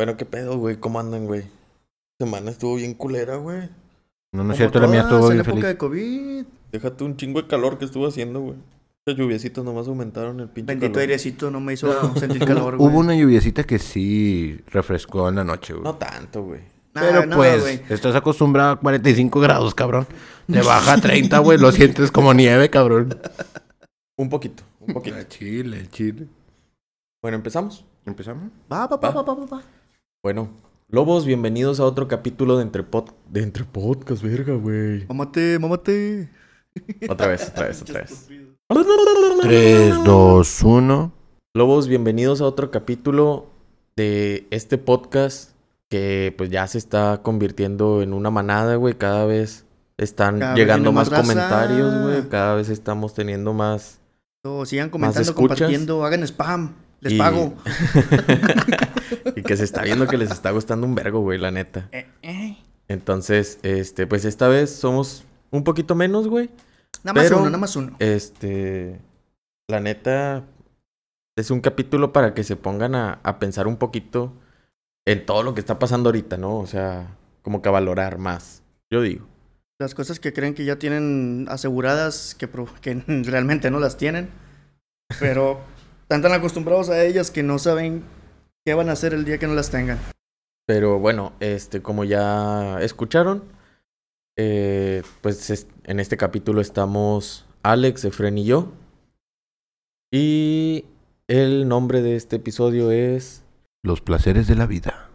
Bueno, ¿qué pedo, güey? ¿Cómo andan, güey? Semana estuvo bien culera, güey. No, no es cierto, la mía estuvo en bien época feliz. de COVID. Déjate un chingo de calor que estuvo haciendo, güey. Las lluviecitas nomás aumentaron el pinche Bendito calor. airecito no me hizo sentir calor, güey. Hubo una lluviecita que sí refrescó en la noche, güey. No tanto, güey. Pero no, pues, güey. estás acostumbrado a 45 grados, cabrón. Te baja a 30, güey, lo sientes como nieve, cabrón. Un poquito, un poquito. El chile, el chile. bueno, empezamos. ¿Empezamos? Va, va, va, va, va, va, va. Bueno, Lobos, bienvenidos a otro capítulo de Entre, Pod... de Entre Podcast, verga, güey. Mámate, mámate. Otra vez, otra vez, otra vez. 3, 2, 1. Lobos, bienvenidos a otro capítulo de este podcast que pues ya se está convirtiendo en una manada, güey. Cada vez están Cada llegando más, raza. comentarios, güey. Cada vez estamos teniendo más... So, sigan comentando, compartiendo, hagan spam. Les y- pago. y que se está viendo que les está gustando un vergo, güey, la neta. Eh, eh. Entonces, este, pues esta vez somos un poquito menos, güey. Nada más uno, nada más uno. Este, la neta, es un capítulo para que se pongan a, a pensar un poquito en todo lo que está pasando ahorita, ¿no? O sea, como que a valorar más, yo digo. Las cosas que creen que ya tienen aseguradas, que realmente no las tienen. Pero están tan acostumbrados a ellas que no saben qué van a hacer el día que no las tengan. Pero bueno, este, como ya escucharon, eh, pues es- en este capítulo estamos Alex, Efren y yo. Y el nombre de este episodio es Los placeres de la vida.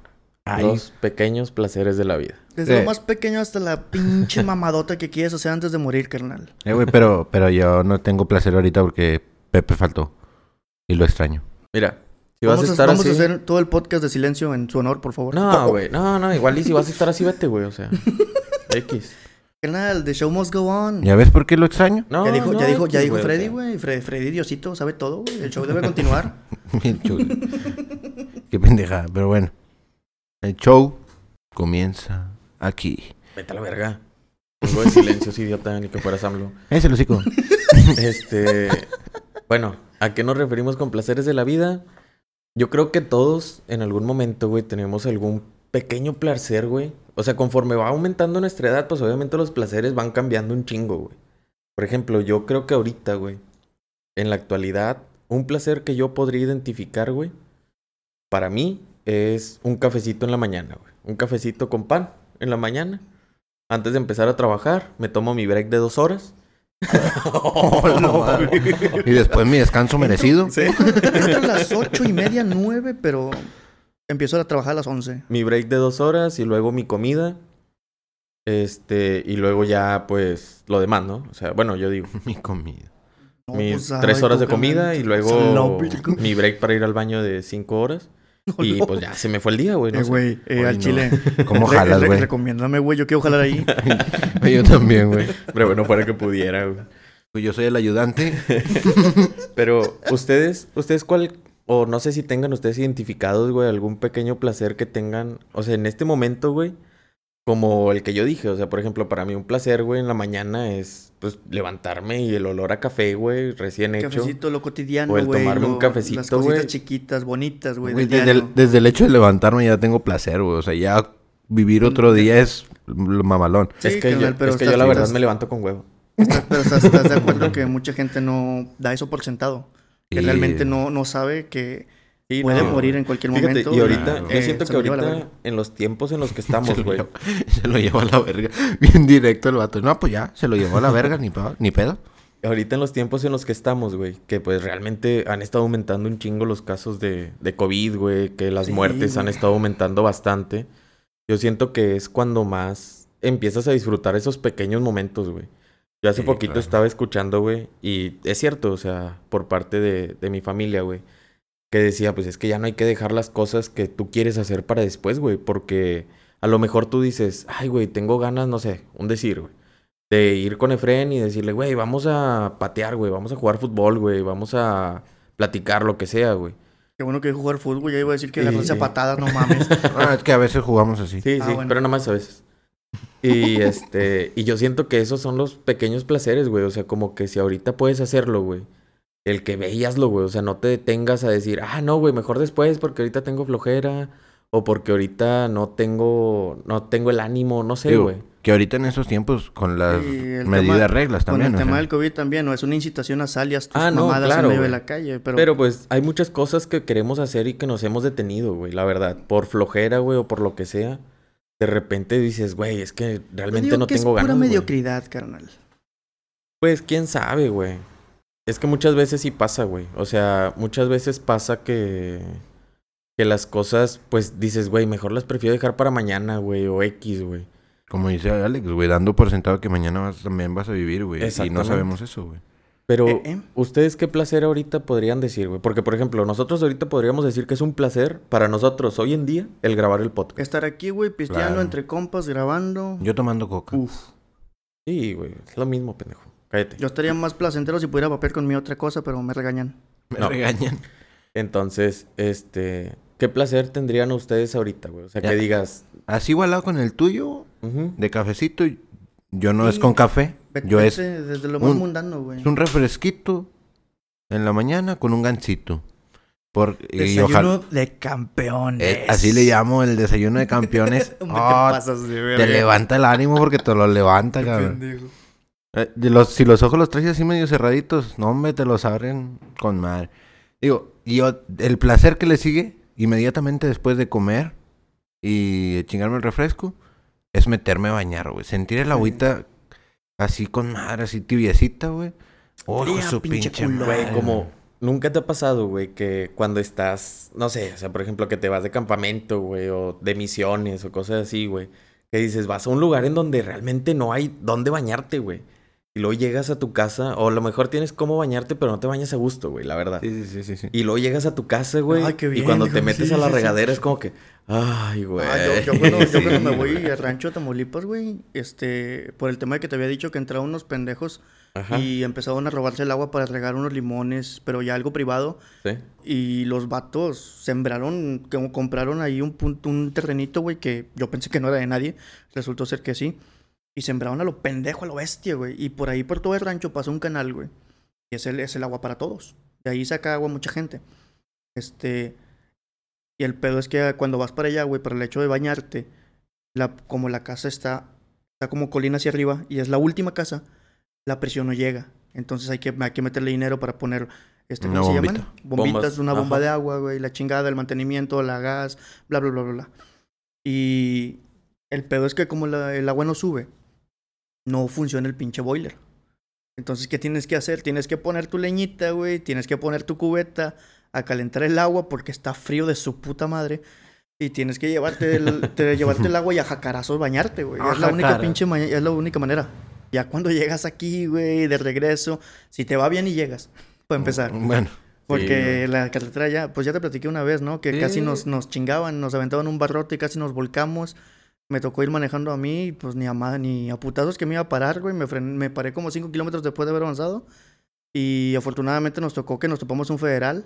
Los pequeños placeres de la vida. Desde Eh. lo más pequeño hasta la pinche mamadota que quieres hacer antes de morir, carnal. Eh, güey, pero, pero yo no tengo placer ahorita porque Pepe faltó. Y lo extraño. Mira, si vas vamos a estar vamos así... a hacer todo el podcast de silencio en su honor, por favor. No, güey, no, no, igual y si vas a estar así, vete, güey, o sea. X. Carnal, the show must go on. ¿Ya ves por qué lo extraño? No, ya dijo, no, ya dijo, ya dijo Freddy, güey. Fre- Freddy Diosito sabe todo, güey. El show debe continuar. Bien chulo. Qué pendeja, pero bueno. El show comienza aquí. Vete a la verga. Algo de silencios, idiota, ni que fueras AMLO. Ese lo hocico. Este. Bueno, ¿a qué nos referimos con placeres de la vida? Yo creo que todos en algún momento, güey, tenemos algún pequeño placer, güey. O sea, conforme va aumentando nuestra edad, pues obviamente los placeres van cambiando un chingo, güey. Por ejemplo, yo creo que ahorita, güey, en la actualidad, un placer que yo podría identificar, güey, para mí es un cafecito en la mañana, güey. Un cafecito con pan en la mañana. Antes de empezar a trabajar, me tomo mi break de dos horas. Y después mi descanso merecido. Sí. Entro a las ocho y media, nueve, pero empiezo a trabajar a las once. mi break de dos horas y luego mi comida. Este, y luego ya, pues, lo demás, ¿no? O sea, bueno, yo digo, Mi comida. No, mis pues, tres ay, horas de comida y luego mi break para ir al baño de cinco horas. Y no. pues ya se me fue el día, güey. no Eh, güey, eh, Ay, al no. chile. ¿Cómo jalas, re- güey? Recomiéndame, güey. Yo quiero jalar ahí. Yo también, güey. Pero bueno, fuera que pudiera, güey. Pues yo soy el ayudante. Pero, ¿ustedes, ustedes cuál, o no sé si tengan ustedes identificados, güey, algún pequeño placer que tengan, o sea, en este momento, güey, como el que yo dije, o sea, por ejemplo, para mí un placer, güey, en la mañana es, pues, levantarme y el olor a café, güey, recién hecho. Cafecito, lo cotidiano, O el güey. tomarme un cafecito, Las cositas güey. chiquitas, bonitas, güey. Güey, desde, el, desde el hecho de levantarme ya tengo placer, güey. O sea, ya vivir otro día es lo mamalón. Sí, es que, yo, pero es que yo la verdad estás- me levanto con huevo. estás- Pero estás, estás de acuerdo que mucha gente no da eso por sentado. Que realmente no, no sabe que Sí, puede no. morir en cualquier Fíjate, momento. y ahorita, yo siento que ahorita, en los tiempos en los que estamos, güey. se lo llevó a la verga. Bien directo el vato. No, pues ya, se lo llevó a la verga, ni, pa- ni pedo. Ahorita en los tiempos en los que estamos, güey, que pues realmente han estado aumentando un chingo los casos de, de COVID, güey, que las Sí, muertes han estado aumentando bastante. Yo siento que es cuando más empiezas a disfrutar esos pequeños momentos, güey. Yo hace Sí, poquito claro. estaba escuchando, güey, y es cierto, o sea, por parte de, de mi familia, güey, que decía, pues es que ya no hay que dejar las cosas que tú quieres hacer para después, güey, porque a lo mejor tú dices, ay, güey, tengo ganas, no sé, un decir, güey de ir con Efren y decirle, güey, vamos a patear, güey, vamos a jugar fútbol, güey, vamos a platicar, lo que sea, güey. Qué bueno que jugar fútbol, ya iba a decir que Sí, agarrarse a sí. patadas, no mames. Ah, es que a veces jugamos así. Sí, Ah, sí, bueno. pero nada más a veces. Y este, y yo siento que esos son los pequeños placeres, güey. O sea, como que si ahorita puedes hacerlo, güey. El que veíaslo, güey. O sea, no te detengas a decir, ah, no, güey, mejor después porque ahorita tengo flojera. o porque ahorita no tengo, no tengo el ánimo, no sé, Digo, güey. que ahorita en esos tiempos con las medidas tema- reglas también. Con el o tema sea. del COVID también, no es una incitación a salir a tus Ah, no, mamadas claro, en medio de la calle. Pero, Pero pues hay muchas cosas que queremos hacer y que nos hemos detenido, güey, la verdad. Por flojera, güey, o por lo que sea. De repente dices, güey, es que yo realmente digo no que tengo es pura ganas. güey". mediocridad, carnal. Pues quién sabe, güey. Es que muchas veces sí pasa, güey. O sea, muchas veces pasa que que las cosas, pues dices, güey, mejor las prefiero dejar para mañana, güey, o X, güey. Como dice Alex, güey, dando por sentado que mañana vas- también vas a vivir, güey. Y no sabemos eso, güey. Pero Eh, eh. ustedes qué placer ahorita podrían decir, güey? Porque por ejemplo, nosotros ahorita podríamos decir que es un placer para nosotros hoy en día el grabar el podcast. Estar aquí, güey, pisteando Claro. entre compas, grabando. Yo tomando coca. Uf. Sí, güey, es lo mismo, pendejo. Cállate. Yo estaría más placentero si pudiera papel con mi otra cosa, pero me regañan. Me No. regañan. Entonces, este, ¿qué placer tendrían ustedes ahorita, güey? O sea, Ya. que digas, Así igualado con el tuyo, de cafecito. Yo no es con café. Vete- Yo es, desde lo más un- mundano, güey. es un refresquito en la mañana con un gansito. Por, y Desayuno ojalá. de campeones. Eh, así le llamo el desayuno de campeones. Ah, te pasas levanta el ánimo porque te lo levanta, cabrón. pendejo. Eh, los, si los ojos los traes así medio cerraditos, no, hombre, te los abren con madre. Digo, y el placer que le sigue inmediatamente después de comer y chingarme el refresco es meterme a bañar, güey. Sentir el agüita así con madre, así tibiecita, güey. Oh, Fría, su pinche pinche güey, como nunca te ha pasado, güey, que cuando estás, no sé, o sea, por ejemplo, que te vas de campamento, güey, o de misiones o cosas así, güey, que dices, vas a un lugar en donde realmente no hay dónde bañarte, güey. Y luego llegas a tu casa, o a lo mejor tienes cómo bañarte, pero no te bañas a gusto, güey, la verdad. Sí, sí, sí, sí, sí. Y luego llegas a tu casa, güey. Ay, qué y bien, cuando te metes sí, a la sí, sí. regadera es como que. Ay, güey. Ah, yo, yo cuando, yo cuando me voy al rancho de Tamaulipas, güey, este, por el tema de que te había dicho que entraron unos pendejos Ajá. y empezaron a robarse el agua para regar unos limones, pero ya algo privado. Sí. Y los vatos sembraron, como compraron ahí un punto, un terrenito, güey, que yo pensé que no era de nadie. Resultó ser que sí. Y sembraron a lo pendejo, a lo bestia, güey. Y por ahí, por todo el rancho, pasa un canal, güey. Y es el, es el agua para todos. De ahí saca agua mucha gente. Este. Y el pedo es que cuando vas para allá, güey, para el hecho de bañarte, la, como la casa está, está como colina hacia arriba y es la última casa, la presión no llega. Entonces hay que, hay que meterle dinero para poner, este, ¿cómo Una se bombita. llaman? Bombitas, Bombas, una bomba ajá. de agua, güey, la chingada, el mantenimiento, la gas, bla, bla, bla, bla, bla. Y el pedo es que como la- el agua no sube, no funciona el pinche boiler. Entonces, ¿qué tienes que hacer? Tienes que poner tu leñita, güey, tienes que poner tu cubeta a calentar el agua porque está frío de su puta madre. Y tienes que llevarte el, te- llevarte el agua y a jacarazos bañarte, güey. Es la única pinche es la única manera. Ya cuando llegas aquí, güey, de regreso, si te va bien y llegas, para empezar. Bueno, Porque la carretera ya, pues ya te platiqué una vez, ¿no? Que Sí. casi nos, nos chingaban, nos aventaban un barrote y casi nos volcamos. Me tocó ir manejando a mí, pues ni a, ni a putazos que me iba a parar, güey. Me, me paré como 5 kilómetros después de haber avanzado. Y afortunadamente nos tocó que nos topamos un federal.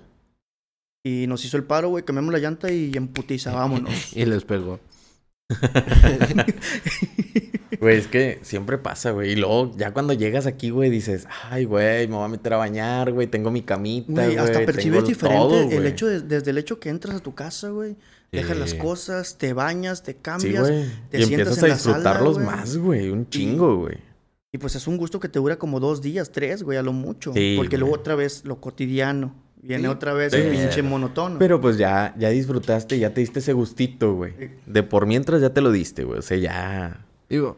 Y nos hizo el paro, güey. Cambiamos la llanta y en putiza, vámonos. y les pegó. Güey, es que siempre pasa, güey. Y luego, ya cuando llegas aquí, güey, dices, ay, güey, me voy a meter a bañar, güey, tengo mi camita, güey. Hasta percibes diferente todo, el hecho de- desde el hecho que entras a tu casa, güey. Dejas las Sí. cosas, te bañas, te Sí, cambias. güey. te Y sientas empiezas en a la sala, disfrutarlos güey. más, güey. Un chingo, güey. Y pues es un gusto que te dura como dos días, tres, güey, a lo mucho. Sí, porque güey. luego otra vez lo cotidiano. Viene Sí. otra vez Sí. el pinche monotono. Pero pues ya, ya disfrutaste, ya te diste ese gustito, güey. Sí. De por mientras ya te lo diste, güey. O sea, ya. Digo,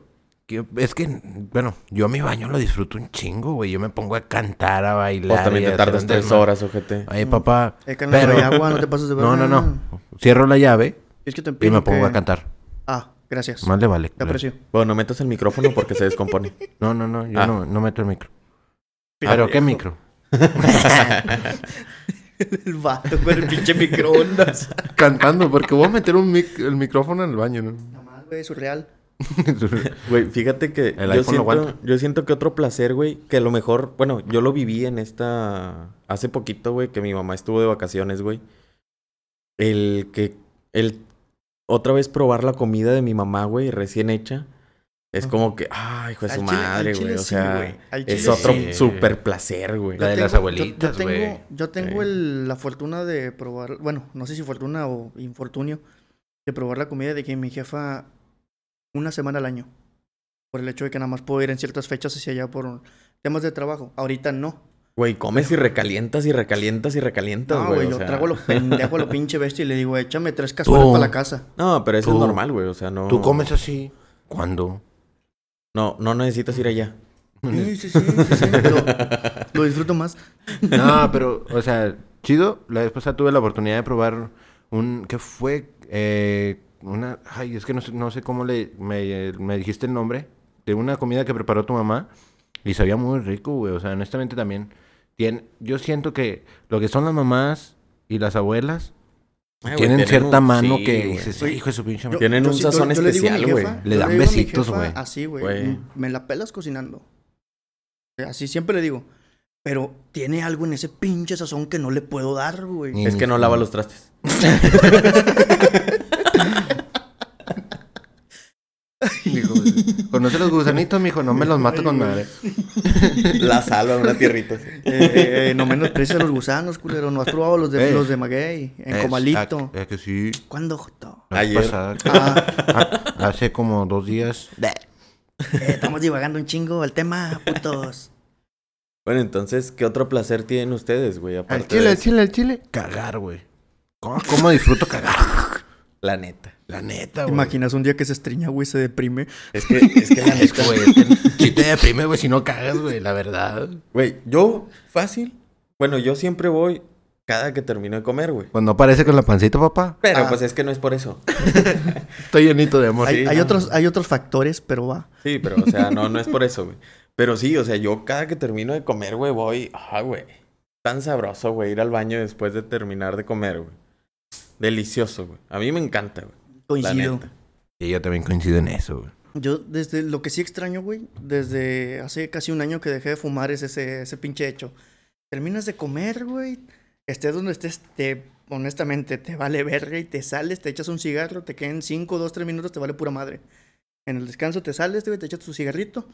que- es que, bueno, yo mi baño lo disfruto un chingo, güey. Yo me pongo a cantar, a bailar. Pues también te a tardas tres horas, ojete. Ay, papá. Eh, carnal, pero- hay agua, no te pases de No, no, verga. no. Cierro la llave Es que te y me pongo que- a cantar. Ah, gracias. Más le vale. Te aprecio. Bueno, no metas el micrófono porque se descompone. No, no, no. Yo Ah. no, no meto el micro. Pero ¿Pero qué viejo. micro? el vato con el pinche microondas. Cantando, porque voy a meter un mic- el micrófono en el baño, ¿no? Nada más, güey, surreal. Güey, fíjate que El yo, siento, aguanta. yo siento que otro placer, güey, que a lo mejor, bueno, yo lo viví en esta, hace poquito, güey, que mi mamá estuvo de vacaciones, güey. El que, el, otra vez probar la comida de mi mamá, güey, recién hecha. Es Ajá. como que, ay, hijo de su chile- madre, güey. O sí, sea, güey. Al es otro sí. súper placer, güey. La de Yo las yo- abuelitas, Yo, güey. tengo, yo tengo Sí. el- la fortuna de probar, bueno, no sé si fortuna o infortunio, de probar la comida de que mi jefa una semana al año. Por el hecho de que nada más puedo ir en ciertas fechas hacia allá por temas de trabajo. Ahorita no. Güey, comes y recalientas y recalientas y recalientas, No, güey. güey, o yo sea. trago lo pendejo a lo pinche bestia y le digo, échame tres cazuelas para la casa. No, pero eso Tú- es normal, güey. O sea, no. ¿Tú comes así? ¿Cuándo? No, no necesitas ir allá. Sí, sí, sí, sí, sí, Lo, lo disfruto más. No, pero, o sea, chido. La vez pasada tuve la oportunidad de probar un... ¿Qué fue? Eh, una... Ay, es que no sé, no sé cómo le... Me, me dijiste el nombre. De una comida que preparó tu mamá. Y sabía muy rico, güey. O sea, honestamente también. Tiene, yo siento que lo que son las mamás y las abuelas... Ay, güey, tienen tienen cierta un- mano sí, que dices, hijo de su pinche Yo- madre". Tienen un sazón le especial, güey. Le yo dan besitos, güey. Así, güey. Güey. "Mm, Me la pelas cocinando. Así siempre le digo. Pero tiene algo en ese pinche sazón que no le puedo dar, güey. Es que no lava los trastes. Dijo, Conoce los gusanitos, mijo, no me los mato con madre. La salva en una tierrita. así. Eh, eh, eh, no menosprecies a los gusanos, culero. No has probado los de, Eh. los de Maguey. En Es- Comalito. Es que sí. ¿Cuándo, Joto? Ayer. pasada. Ah, Ah, hace como dos días. eh, estamos divagando un chingo el tema, putos. Bueno, entonces, ¿qué otro placer tienen ustedes, güey? Al chile, al chile, al chile. Cagar, güey. ¿Cómo, cómo disfruto cagar? La neta. La neta, ¿Te güey. imaginas un día que se estriña, güey, se deprime? Es que, es que la neta, güey, es que si te deprime, güey, si no cagas, güey, la verdad. Güey, yo, fácil. Bueno, yo siempre voy cada que termino de comer, güey. Pues no parece con la pancita, papá. Pero Ah. pues es que no es por eso. Estoy llenito de amor. Hay, Sí, hay no. otros, hay otros factores, pero va. Sí, pero, o sea, no, no es por eso, güey. Pero sí, o sea, yo cada que termino de comer, güey, voy. Ah, güey. Tan sabroso, güey, ir al baño después de terminar de comer, güey. Delicioso, güey. A mí me encanta, güey. La Coincido. neta. Y yo también coincido en eso, güey. Yo, desde lo que sí extraño, güey, desde hace casi un año que dejé de fumar es ese, ese pinche hecho. Terminas de comer, güey, estés donde estés, te, honestamente, te vale verga y te sales, te echas un cigarro, te quedan 5, 2, 3 minutos, te vale pura madre. En el descanso te sales, güey, te echas tu cigarrito,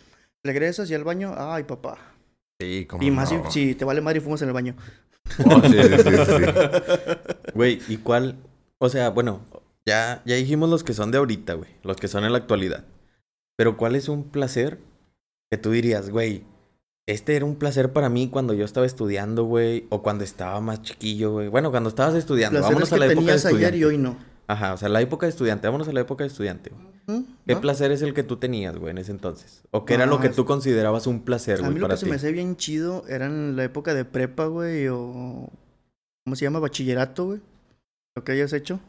regresas y al baño, ay, papá. Sí, como Y más si, no. si te vale madre y fumas en el baño. Oh, sí, sí, sí, sí. Güey, ¿y cuál? O sea, bueno, ya, ya dijimos los que son de ahorita, güey. Los que son en la actualidad. Pero ¿cuál es un placer que tú dirías, güey? Este era un placer para mí cuando yo estaba estudiando, güey. O cuando estaba más chiquillo, güey. Bueno, cuando estabas estudiando. Placeres Vámonos a que la época de tenías ayer estudiante. y hoy no. Ajá, o sea, la época de estudiante. Vámonos a la época de estudiante, güey. ¿Qué ¿Va? placer es el que tú tenías, güey, en ese entonces? ¿O qué era Ah, lo que es- tú considerabas un placer, A güey, mí lo para que se ti? me hacía bien chido era en la época de prepa, güey, o... ¿Cómo se llama? Bachillerato, güey. Lo que hayas hecho.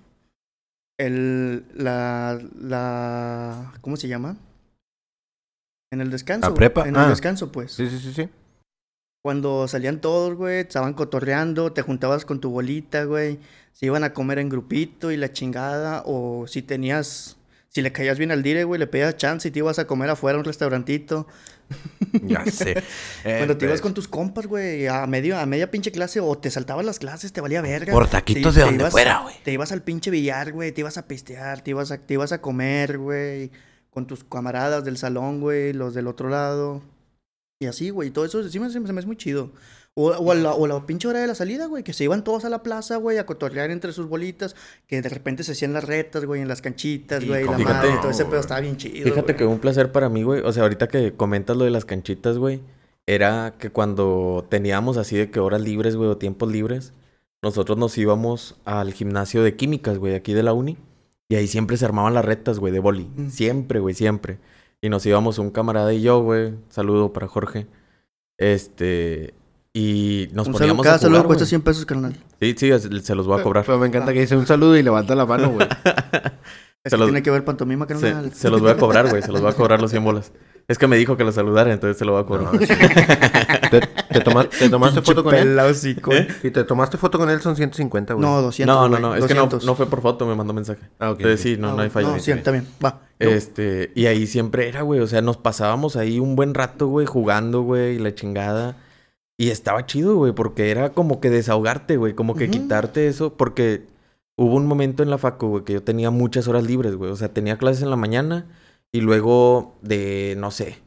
El... La... La... ¿Cómo se llama? En el descanso. ¿La güey. prepa? En Ah. el descanso, pues. Sí, sí, sí, sí. Cuando salían todos, güey, estaban cotorreando, te juntabas con tu bolita, güey. Se iban a comer en grupito y la chingada. O si tenías... Si le caías bien al dire, güey, le pedías chance y te ibas a comer afuera a un restaurantito. Ya sé. Eh, Cuando te ibas con tus compas, güey, a, medio, a media pinche clase o te saltabas las clases, te valía verga. Por taquitos Te- de te donde ibas- fuera, güey. Te ibas al pinche billar, güey, te ibas a pistear, te ibas a, te ibas a comer, güey, con tus camaradas del salón, güey, los del otro lado. Y así, güey, todo eso sí me, se me se me hace muy chido. O, o, a la, o la pinche hora de la salida, güey, que se iban todos a la plaza, güey, a cotorrear entre sus bolitas, que de repente se hacían las retas, güey, en las canchitas, güey, la cómo madre, todo ese pedo estaba bien chido. Fíjate güey. que un placer para mí, güey. O sea, ahorita que comentas lo de las canchitas, güey. Era que cuando teníamos así de que horas libres, güey, o tiempos libres, nosotros nos íbamos al gimnasio de químicas, güey, aquí de la uni. Y ahí siempre se armaban las retas, güey, de boli. Mm. Siempre, güey, siempre. Y nos íbamos un camarada y yo, güey. Saludo para Jorge. Este. Y nos Un saludo, poníamos cada a saludo cuesta güey. 100 pesos, carnal. Sí, sí, se los voy a cobrar. Pero me encanta que dice un saludo y levanta la mano, güey. Es Se que los- tiene que ver pantomima, carnal. Se, se los voy a cobrar, güey. Se los voy a cobrar los 100 bolas. Es que me dijo que lo saludara, entonces se lo voy a cobrar. No, sí. ¿Te, te tomas- te tomaste foto con él? ¿Eh? Si te tomaste foto con él son 150, güey. No, 200. no, no, no. Es que no, 200. no fue por foto, me mandó mensaje. Ah, ok. Entonces sí, no, Ah, no hay falla. No, sí, está bien. Va. Este, y ahí siempre era, güey. O sea, nos pasábamos ahí un buen rato, güey, jugando, güey, y la chingada. Y estaba chido, güey, porque era como que desahogarte, güey, como que quitarte eso, porque hubo un momento en la facu, güey, que yo tenía muchas horas libres, güey. O sea, tenía clases en la mañana y luego de, no sé,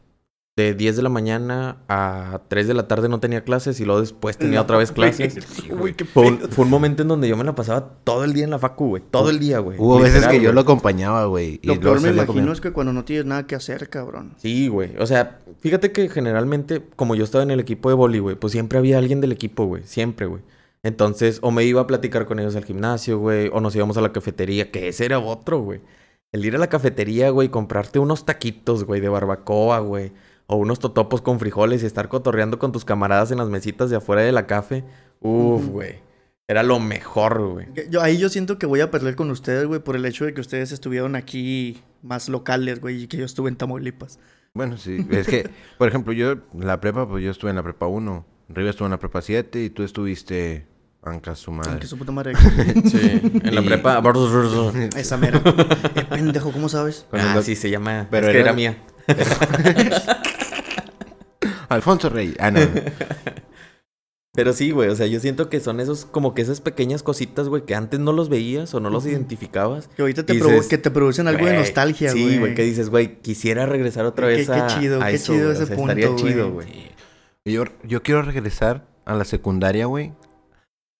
de 10 de la mañana a 3 de la tarde no tenía clases y luego después tenía otra vez clases. Güey, qué Fue un, pedo. fue un momento en donde yo me la pasaba todo el día en la facu, güey. Todo el día, güey. Hubo veces que yo lo acompañaba, güey. y Lo peor me imagino es que cuando no tienes nada que hacer, cabrón. Sí, güey. O sea, fíjate que generalmente, como yo estaba en el equipo de boli, güey, pues siempre había alguien del equipo, güey. Siempre, güey. Entonces, o me iba a platicar con ellos al gimnasio, güey, o nos íbamos a la cafetería, que ese era otro, güey. El ir a la cafetería, güey, comprarte unos taquitos, güey, de barbacoa, güey. O unos totopos con frijoles y estar cotorreando con tus camaradas en las mesitas de afuera de la café. Uf, güey. Era lo mejor, güey. Yo, ahí yo siento que voy a perder con ustedes, güey, por el hecho de que ustedes estuvieron aquí más locales, güey, y que yo estuve en Tamaulipas. Bueno, sí. Es que, por ejemplo, yo, en la prepa, pues yo estuve en la prepa 1. Riva estuvo en la prepa 7 y tú estuviste... Anca su madre. Aunque su puta madre. Sí. En la Y- prepa. Esa mera. Eh, pendejo, ¿cómo sabes? Ah, sí, se llama. Pero es que era- era mía. Alfonso Rey. Ah, no. Pero sí, güey, o sea, yo siento que son esos, como que esas pequeñas cositas, güey, que antes no los veías o no los identificabas. Que ahorita te, Dices, provo- que te producen algo de nostalgia, güey. Sí, güey, que dices, güey, quisiera regresar otra Qué- vez qué a, chido, a qué eso, chido güey, o ese sea, punto, estaría chido, güey. Yo, yo quiero regresar a la secundaria, güey.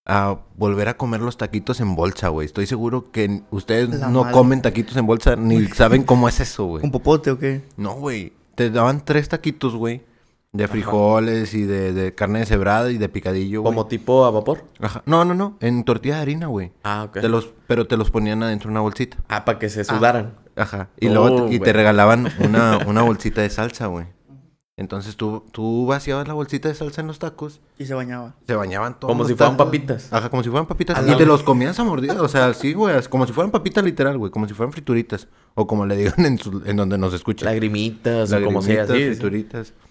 A volver a comer los taquitos en bolsa, güey. Estoy seguro que ustedes La no madre. comen taquitos en bolsa ni saben cómo es eso, güey. ¿Un popote o qué? No, güey. Te daban tres taquitos, güey. De frijoles y de, de carne deshebrada y de picadillo, güey. Como tipo a vapor. Ajá. No, no, no. En tortilla de harina, güey. Ah, ok. Te los, pero te los ponían adentro de una bolsita. Ah, para que se sudaran. Ajá. Y Oh, luego te, y te regalaban una, una bolsita de salsa, güey. Entonces tú, tú vaciabas la bolsita de salsa en los tacos. Y se bañaba. Se bañaban todos. Como los si fueran tacos. papitas. Ajá, como si fueran papitas. A Y la- te los comías a mordidas. O sea, sí, güey. Como si fueran papitas literal, güey. Como si fueran frituritas. O como le digan en, su- en donde nos escuchan. Lagrimitas o como sea. Lagrimitas, Sí, sí.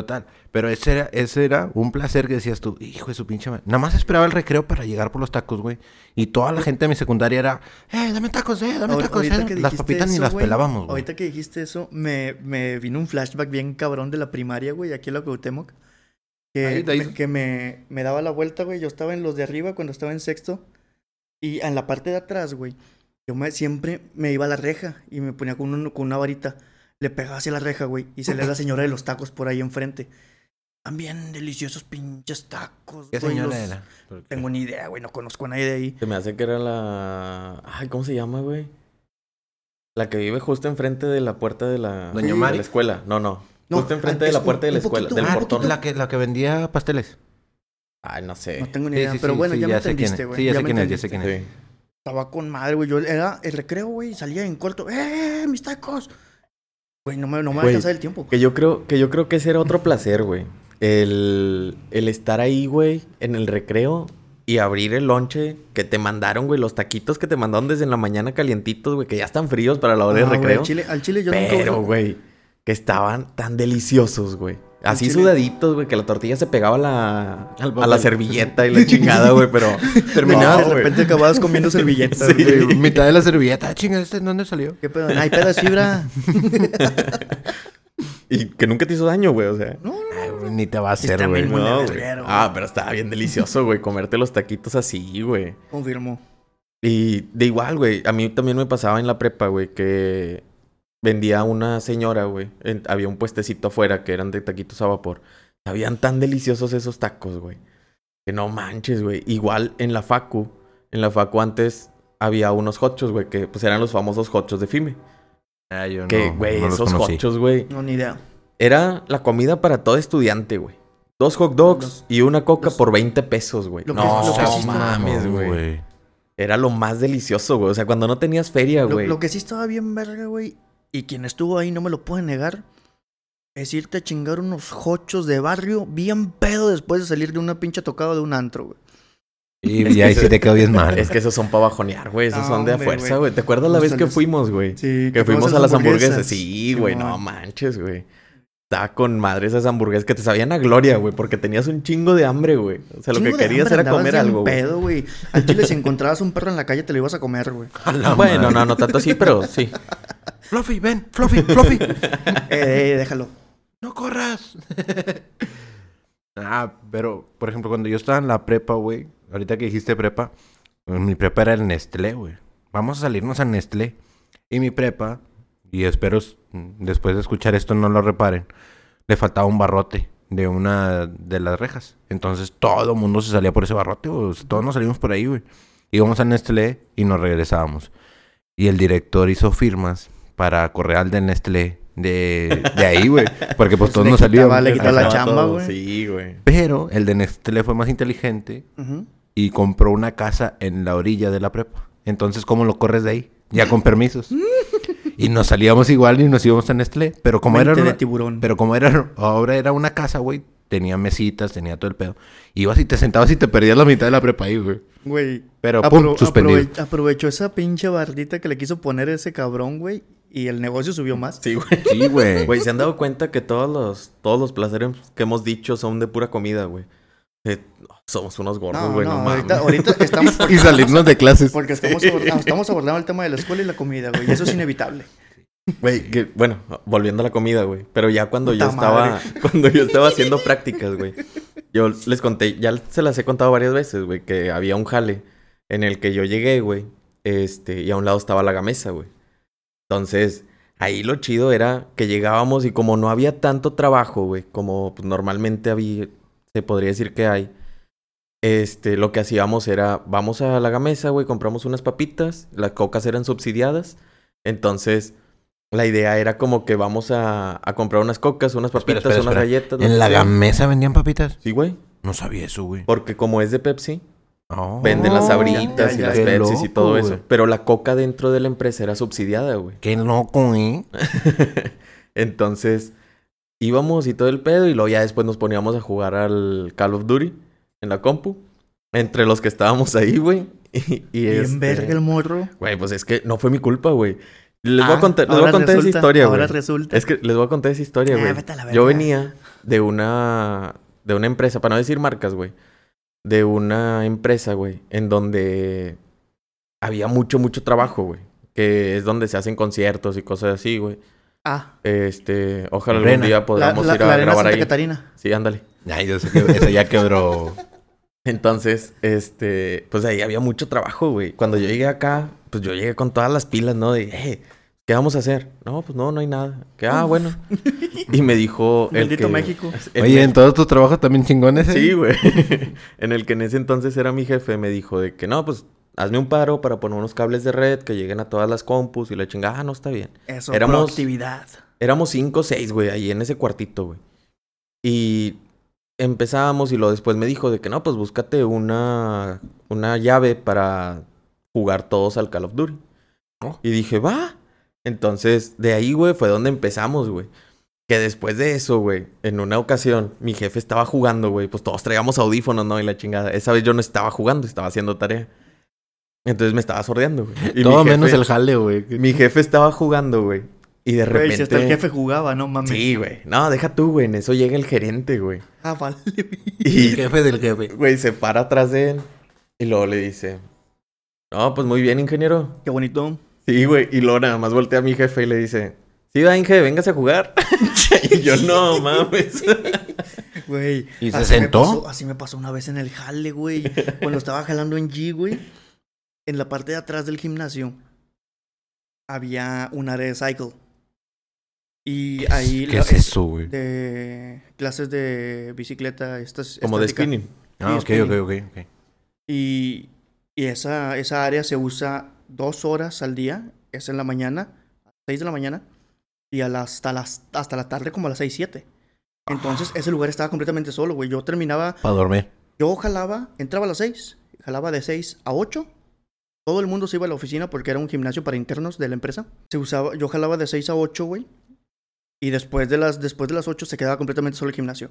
Total. Pero ese era, ese era un placer que decías tú, hijo de su pinche madre. Nada más esperaba el recreo para llegar por los tacos, güey. Y toda la gente de mi secundaria era, eh, dame tacos, eh, dame tacos, eh. Las dijiste papitas ni eso, las güey, pelábamos, güey. Ahorita que dijiste eso, me, me vino un flashback bien cabrón de la primaria, güey, aquí en la Cuauhtémoc. Que, ahí. me, que me, me daba la vuelta, güey. Yo estaba en los de arriba cuando estaba en sexto. Y en la parte de atrás, güey, yo me, siempre me iba a la reja y me ponía con, un- con una varita. Le pegaba hacia la reja, güey, y salía la señora de los tacos por ahí enfrente. También deliciosos pinches tacos, ¿Qué güey, señora los- era? Tengo ni idea, güey, no conozco a nadie de ahí. Se me hace que era la... Ay, ¿cómo se llama, güey? La que vive justo enfrente de la puerta de la, Doña de la escuela. No, no. No, justo enfrente ah, de la puerta un- de la escuela, poquito- del ah, portón. La que, la que vendía pasteles. Ay, no sé. No tengo ni idea, sí, pero sí, bueno, sí, ya, me ya sé quién entendiste, es. güey. Sí, ya sé me quién es, ya sé quién es. Sí. Estaba con madre, güey. Yo era el recreo, güey. Salía en corto. ¡Eh, mis tacos! Güey, no me, no me Güey, alcanzaba el tiempo. Que yo creo que yo creo que ese era otro placer, güey. El, el estar ahí, güey, en el recreo y abrir el lonche que te mandaron, güey, los taquitos que te mandaron desde la mañana calientitos, güey, que ya están fríos para la hora Ah, de güey, recreo. al chile, al chile yo Pero, nunca... güey, que estaban tan deliciosos, güey. Así chile- sudaditos, güey, que la tortilla se pegaba a la, a la servilleta y la chingada, güey, pero... Terminaba, No, de repente acababas comiendo servilletas, Sí. güey. Güey, mitad de la servilleta. Ah, chinga, ¿este dónde salió? ¿Qué pedo? Ay, pedo de fibra. Y que nunca te hizo daño, güey, o sea... No, no, Ay, ni te va a hacer, güey. No. Ah, pero estaba bien delicioso, güey, comerte los taquitos así, güey. confirmo. Y de igual, güey, a mí también me pasaba en la prepa, güey, que vendía una señora, güey. en- Había un puestecito afuera que eran de taquitos a vapor. Sabían tan deliciosos esos tacos, güey. Que no manches, güey. Igual en la facu, en la facu antes había unos hochos, güey, que pues eran los famosos hochos de Fime. Ah, yo que, no, güey, no esos conocí. hochos, güey, No, ni idea. era la comida para todo estudiante, güey. Dos hot dogs Los- y una coca los- por 20 pesos, güey. lo que- No, lo que sí mames, güey. Era lo más delicioso, güey. O sea, cuando no tenías feria, Lo, güey. lo que sí estaba bien verga, güey, y quien estuvo ahí no me lo puede negar, es irte a chingar unos hochos de barrio bien pedo después de salir de una pinche tocada de un antro, güey. Y, ahí sí te quedó bien mal. Es que esos son para bajonear, güey. Esos No, son de a hombre, fuerza, güey. ¿Te acuerdas la vez que fuimos, güey? Sí, Que fuimos a las hamburguesas. Sí, güey. No manches, güey. Estaba con madre esas hamburguesas que te sabían a gloria, güey. Porque tenías un chingo de hambre, güey. O sea, lo que querías hambre, era comer algo, güey. pedo, güey. Al chile, si encontrabas un perro en la calle, te lo ibas a comer, güey. Bueno, madre. no, no tanto así, pero sí. Fluffy, ven, Fluffy, Fluffy. Eh, eh, déjalo. ¡No corras! ah, pero, por ejemplo, cuando yo estaba en la prepa, güey, ahorita que dijiste prepa, mi prepa era el Nestlé, güey. Vamos a salirnos a Nestlé. Y mi prepa, y espero después de escuchar esto no lo reparen, le faltaba un barrote de una de las rejas. Entonces todo el mundo se salía por ese barrote, güey. O sea, todos nos salimos por ahí, güey. Íbamos a Nestlé y nos regresábamos. Y el director hizo firmas para correr al de Nestlé de, de ahí, güey. Porque pues todos Le nos salíamos. le quitaba la chamba, todo, güey. Sí, güey. Pero el de Nestlé fue más inteligente y compró una casa en la orilla de la prepa. Entonces, ¿cómo lo corres de ahí? Ya con permisos. y nos salíamos igual y nos íbamos a Nestlé. Pero como era de tiburón. pero como era ahora era una casa, güey, tenía mesitas, tenía todo el pedo. Ibas y te sentabas y te perdías la mitad de la prepa ahí, güey. Güey. Pero, pum, suspendido. aprove- aprovechó esa pinche bardita que le quiso poner ese cabrón, güey. Y el negocio subió más. Sí, güey. Sí, güey. Güey, ¿se han dado cuenta que todos los, todos los placeres que hemos dicho son de pura comida, güey? Eh, somos unos gordos, No, güey, no, no, mames. ahorita, ahorita estamos... y salirnos de clases. Porque estamos, abord- estamos abordando el tema de la escuela y la comida, güey. Y eso es inevitable. Güey, que, bueno, volviendo a la comida, güey. Pero ya cuando yo Puta estaba, madre. cuando yo estaba haciendo prácticas, güey. Yo les conté, ya se las he contado varias veces, güey, que había un jale en el que yo llegué, güey. Este, y a un lado estaba la gamesa, güey. Entonces, ahí lo chido era que llegábamos y como no había tanto trabajo, güey, como pues, normalmente había, se podría decir que hay. Este, lo que hacíamos era, vamos a la gamesa, güey, compramos unas papitas, las cocas eran subsidiadas. Entonces, la idea era como que vamos a, a comprar unas cocas, unas papitas, espera, unas espera. galletas. ¿En la sea. gamesa vendían papitas? Sí, güey. No sabía eso, güey. Porque como es de Pepsi, Oh. venden las sabritas ya, y las Pepsis y todo eso. Pero la coca dentro de la empresa era subsidiada, güey. Qué loco, ¿eh? Entonces, íbamos y todo el pedo y luego ya después nos poníamos a jugar al Call of Duty en la compu. Entre los que estábamos ahí, güey. Y, y Bien este- verga el morro. Güey, pues es que no fue mi culpa, güey. Les voy a Ah, contar, les voy a contar esa historia, güey. Ahora resulta. Es que les voy a contar esa historia, Ah, güey. Yo venía de una de una empresa, para no decir marcas, güey. De una empresa, güey, en donde había mucho, mucho trabajo, güey. Que es donde se hacen conciertos y cosas así, güey. Ah, Este, ojalá Arena. algún día la, podamos la- ir la a arena grabar Santa ahí. Catarina. Sí, ándale. Ay, yo sé que ya quebró. Entonces, este, pues ahí había mucho trabajo, güey. Cuando yo llegué acá, pues yo llegué con todas las pilas, ¿no? De, eh, ¿qué vamos a hacer? No, pues no, no hay nada. Que, ah, bueno. Y me dijo el Bendito que- México. el Oye, en todos tus trabajos también chingones, ¿eh? Sí, güey. en el que en ese entonces era mi jefe, me dijo de que no, pues hazme un paro para poner unos cables de red que lleguen a todas las compus y la chingada, ah, no está bien. Eso, Éramos- proactividad. Éramos cinco o seis, güey, ahí en ese cuartito, güey. Y empezamos y lo después me dijo de que no, pues búscate una, una llave para jugar todos al Call of Duty. Oh. Y dije, va. Entonces, de ahí, güey, fue donde empezamos, güey. Que después de eso, güey, en una ocasión, mi jefe estaba jugando, güey. Pues todos traíamos audífonos, ¿no? Y la chingada. Esa vez yo no estaba jugando, estaba haciendo tarea. Entonces me estaba sordeando, güey. Y mi Todo jefe- menos el jale, güey. Mi jefe estaba jugando, güey. Y de Güey, repente... si hasta el jefe jugaba, no mames. Sí, güey. No, deja tú, güey. En eso llega el gerente, güey. Ah, vale. Y, jefe del jefe. güey, se para atrás de él. Y luego le dice... No, pues muy bien, ingeniero. Qué bonito. Sí, güey. Y luego nada más voltea a mi jefe y le dice... Sí, va, Inge, véngase a jugar. y yo, no, mames. Güey. ¿Y se sentó? pasó- así me pasó una vez en el jale, güey. Cuando estaba jalando en G, güey. En la parte de atrás del gimnasio. Había un área de cycle. Y ahí... ¿Qué la- es eso, güey? De clases de bicicleta. Estas, Como de spinning. Ah, Sí, ok, es ok, ok, ok. Y, y esa, esa área se usa dos horas al día. Es en la mañana, a las 6 de la mañana. Y a hasta, las, hasta la tarde como a las 6, 7. Entonces ese lugar estaba completamente solo, güey. Yo terminaba, Para dormir. yo jalaba, entraba a las 6, jalaba de 6 a 8. Todo el mundo se iba a la oficina porque era un gimnasio para internos de la empresa. Se usaba, yo jalaba de 6 a 8, güey. Y después de las, después de las 8 se quedaba completamente solo el gimnasio.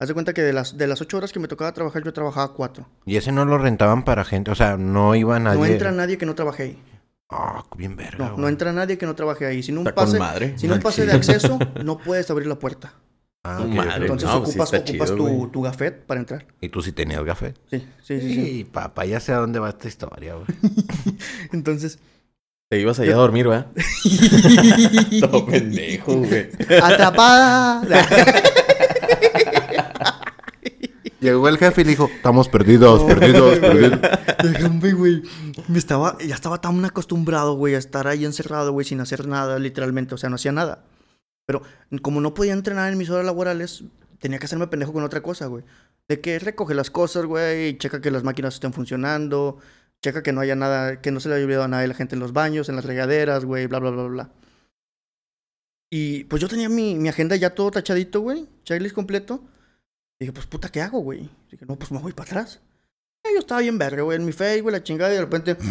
Haz de cuenta que de las, de las 8 horas que me tocaba trabajar, yo trabajaba 4. Y ese no lo rentaban para gente, o sea, no iba nadie. No entra nadie que no trabaje ahí. Ah, bien verga. No, no entra nadie que no trabaje ahí. Sin un Está con pase, madre. sin un pase de acceso, no puedes abrir la puerta. Ah, Tu ok, madre. Entonces no, sí ocupas, está ocupas chido, tu, tu gafet para entrar. Y tú sí tenías gafet. Sí, sí, sí. sí. Sí, papá, ya sé a dónde va esta historia, güey. Entonces, Te ibas allá a dormir, ¿verdad? Todo pendejo, güey. ¡atrapada! Llegó el jefe y le dijo, estamos perdidos, perdidos, perdidos. Déjame, güey. Me estaba, ya estaba tan acostumbrado, güey, a estar ahí encerrado, güey, sin hacer nada, literalmente. O sea, no hacía nada. Pero como no podía entrenar en mis horas laborales, tenía que hacerme pendejo con otra cosa, güey. De que recoge las cosas, güey, checa que las máquinas estén funcionando, checa que no haya nada, que no se le haya olvidado a nadie la gente en los baños, en las regaderas, güey, bla, bla, bla, bla. Y pues yo tenía mi, mi agenda ya todo tachadito, güey, checklist completo. Y dije, pues puta, ¿qué hago, güey? Dije, no, pues me voy para atrás. Y yo estaba bien verga, güey, en mi face, güey, la chingada, y de repente.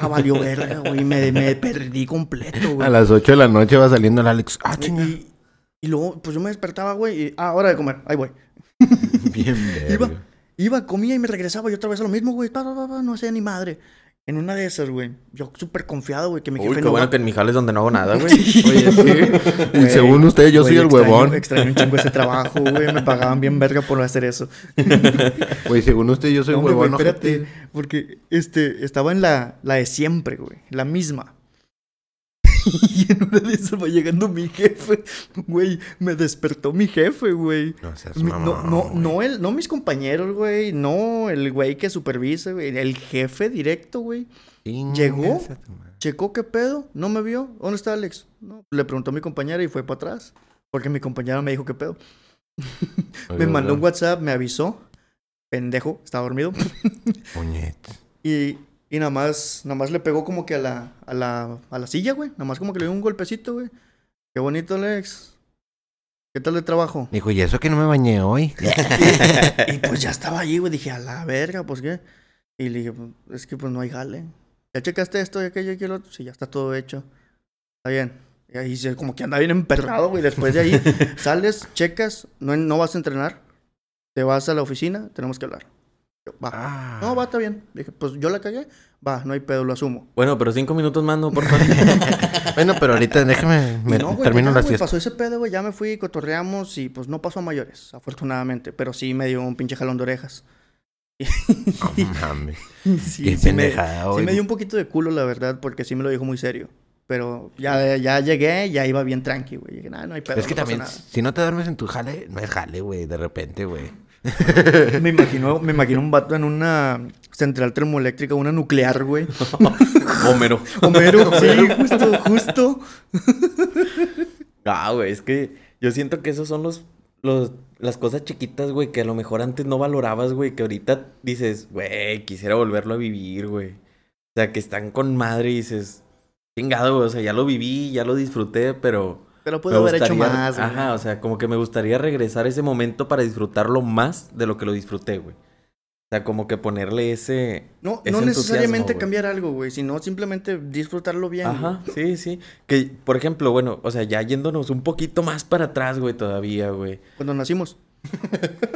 Ah, valió verga, güey, me, me perdí completo, güey. A las 8 de la noche va saliendo el Alex. Ah, chinga. Y, y luego, pues yo me despertaba, güey, y, ah, hora de comer, ahí voy. Bien Iba, verga. iba, comía y me regresaba y otra vez a lo mismo, güey, no hacía ni madre. En una de esas, güey, yo súper confiado, güey, que mi Uy, jefe qué no bueno va- que en mi jale es donde no hago nada, güey. Oye, sí. Y Güey, según usted, yo soy el extraño- huevón. Extraño un chingo ese trabajo, güey. Me pagaban bien verga por hacer eso. Güey, según usted, yo soy No, huevón. güey, espérate. Porque, este, estaba en la, la de siempre, güey. La misma. y en una de esas va llegando mi jefe. Güey, me despertó mi jefe, güey. No seas Mi- no, no, güey. no, el, no mis compañeros, güey. No el güey que supervisa, güey. El jefe directo, güey. Llegó. Checó qué pedo. No me vio. ¿Dónde está Alex? No. Le preguntó a mi compañera y fue para atrás. Porque mi compañera me dijo qué pedo. me mandó un. WhatsApp, me avisó. Pendejo, estaba dormido. Puñetas. Y, y nada más, nada más le pegó como que a la, a la, a la silla, güey. Nada más como que le dio un golpecito, güey. Qué bonito, Alex. ¿Qué tal de trabajo? Dijo, y eso que no me bañé hoy. y pues ya estaba ahí, güey. Dije, a la verga, pues qué. Y le dije, pues, es que pues no hay jale. ¿Ya checaste esto y aquello y aquello otro? Sí, ya está todo hecho. Está bien. Y ahí como que anda bien emperrado, güey. Después de ahí sales, checas, no, no vas a entrenar. Te vas a la oficina, tenemos que hablar. Yo, va. Ah. No, va, está bien. Dije, pues yo la cagué. Va, no hay pedo, lo asumo. Bueno, pero cinco minutos más, no, por favor. Bueno, pero ahorita déjeme, Y me no, güey, termino ya, la güey, pasó ese pedo, güey. Ya me fui, cotorreamos y pues no pasó a mayores, afortunadamente. Pero sí me dio un pinche jalón de orejas. Mames. sí, Qué sí me, sí me dio un poquito de culo, la verdad, porque sí me lo dijo muy serio. Pero ya, ya llegué, ya iba bien tranqui, güey. Nah, no hay pedo, Es que no pasa también, nada". si no te duermes en tu jale, no es jale, güey, de repente, güey. Me imagino, me imagino un vato en una central termoeléctrica, una nuclear, güey. Homero. Homero, sí, justo, justo. Ah, güey, es que yo siento que esos son los, los, las cosas chiquitas, güey, que a lo mejor antes no valorabas, güey, que ahorita dices, güey, quisiera volverlo a vivir, güey. O sea, que están con madre y dices, chingado, güey, o sea, ya lo viví, ya lo disfruté, pero... Pero me puedo haber hecho más, güey. Ajá, o sea, como que me gustaría regresar a ese momento para disfrutarlo más de lo que lo disfruté, güey. O sea, como que ponerle ese... No, ese no necesariamente cambiar algo, güey, sino simplemente disfrutarlo bien. güey. Ajá, sí, sí. Que, por ejemplo, bueno, o sea, ya yéndonos un poquito más para atrás, güey, todavía, güey. Cuando nacimos.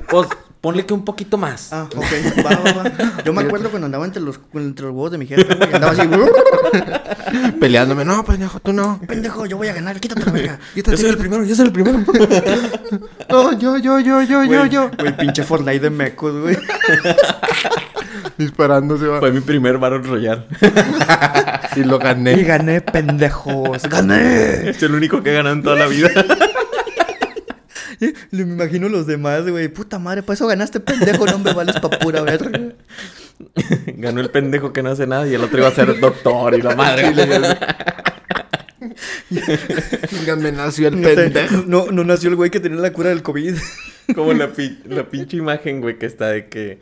Pues ponle que un poquito más. Ah, ok. Va, va, va. Yo me acuerdo cuando andaba entre los, entre los huevos de mi jefe, güey. Andaba así, Peleándome, no, pendejo, tú no. pendejo, yo voy a ganar, quítate la verga. Quítate, quítate. primero, yo soy el primero. No, yo, yo, yo, yo, yo, Güey, yo. Güey, pinche Fortnite de mecos, güey. Disparándose, va. Fue mi primer Battle Royale. Y lo Y gané. gané, pendejos. ¡Gané! es el único que he ganado en toda la vida. Le me imagino los demás, güey. Puta madre, por eso ganaste, pendejo. No me vales pa' pura verga. Ganó el pendejo que no hace nada y el otro iba a ser doctor y la madre. Me nació el pendejo. no, no nació el güey que tenía la cura del COVID. Como la, pi- la pinche imagen, güey, que está de que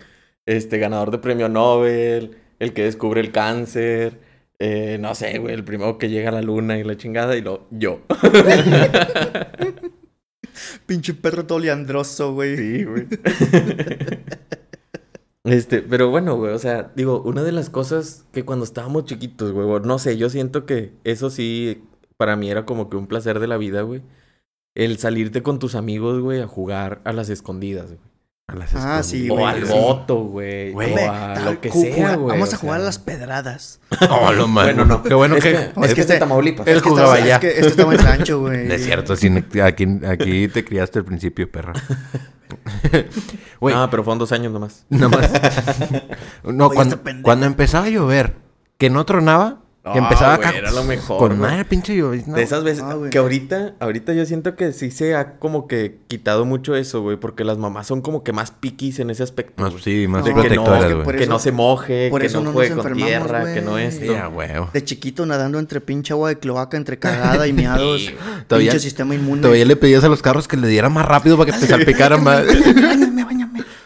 este ganador de premio Nobel, el que descubre el cáncer, eh, no sé, güey, el primero que llega a la luna y la chingada y lo yo. Pinche perro todo liandroso, güey. Sí, güey. Este, pero bueno, güey, o sea, digo, una de las cosas que cuando estábamos chiquitos, güey, no sé, yo siento que eso sí, para mí era como que un placer de la vida, güey. El salirte con tus amigos, güey, a jugar a las escondidas, güey. A las Ah, sí, O al sí. voto, güey. Güey, O a tal- lo que sea, güey. Vamos a jugar a sea. las pedradas. Oh, lo malo. Bueno, no. Qué bueno Es que... que- es es que que es de este- Tamaulipas. Él Es que jugaba estaba- allá. Es que este estaba en rancho, güey. Es cierto, sí, aquí, aquí te criaste al principio, perra. Güey, Ah, pero fueron dos años nomás. nada más. No, Oye, cuando, este cuando empezaba a llover, que no tronaba, Que empezaba güey, acá era lo mejor. con madre pinche llovizna. De esas veces Ah, güey. que ahorita, ahorita yo siento que sí se ha como que quitado mucho eso, güey, porque las mamás son como que más piquis en ese aspecto. Más, sí, más De no, protectoras, que güey. que no se moje, por que eso no no juegue con tierra, que no güey. esto. Huevo. De chiquito nadando entre pinche agua de cloaca, entre cagada y miados. Sí, Todavía- pinche sistema inmune. Todavía le pedías a los carros que le dieran más rápido para que te salpicaran más. Báñame, báñame.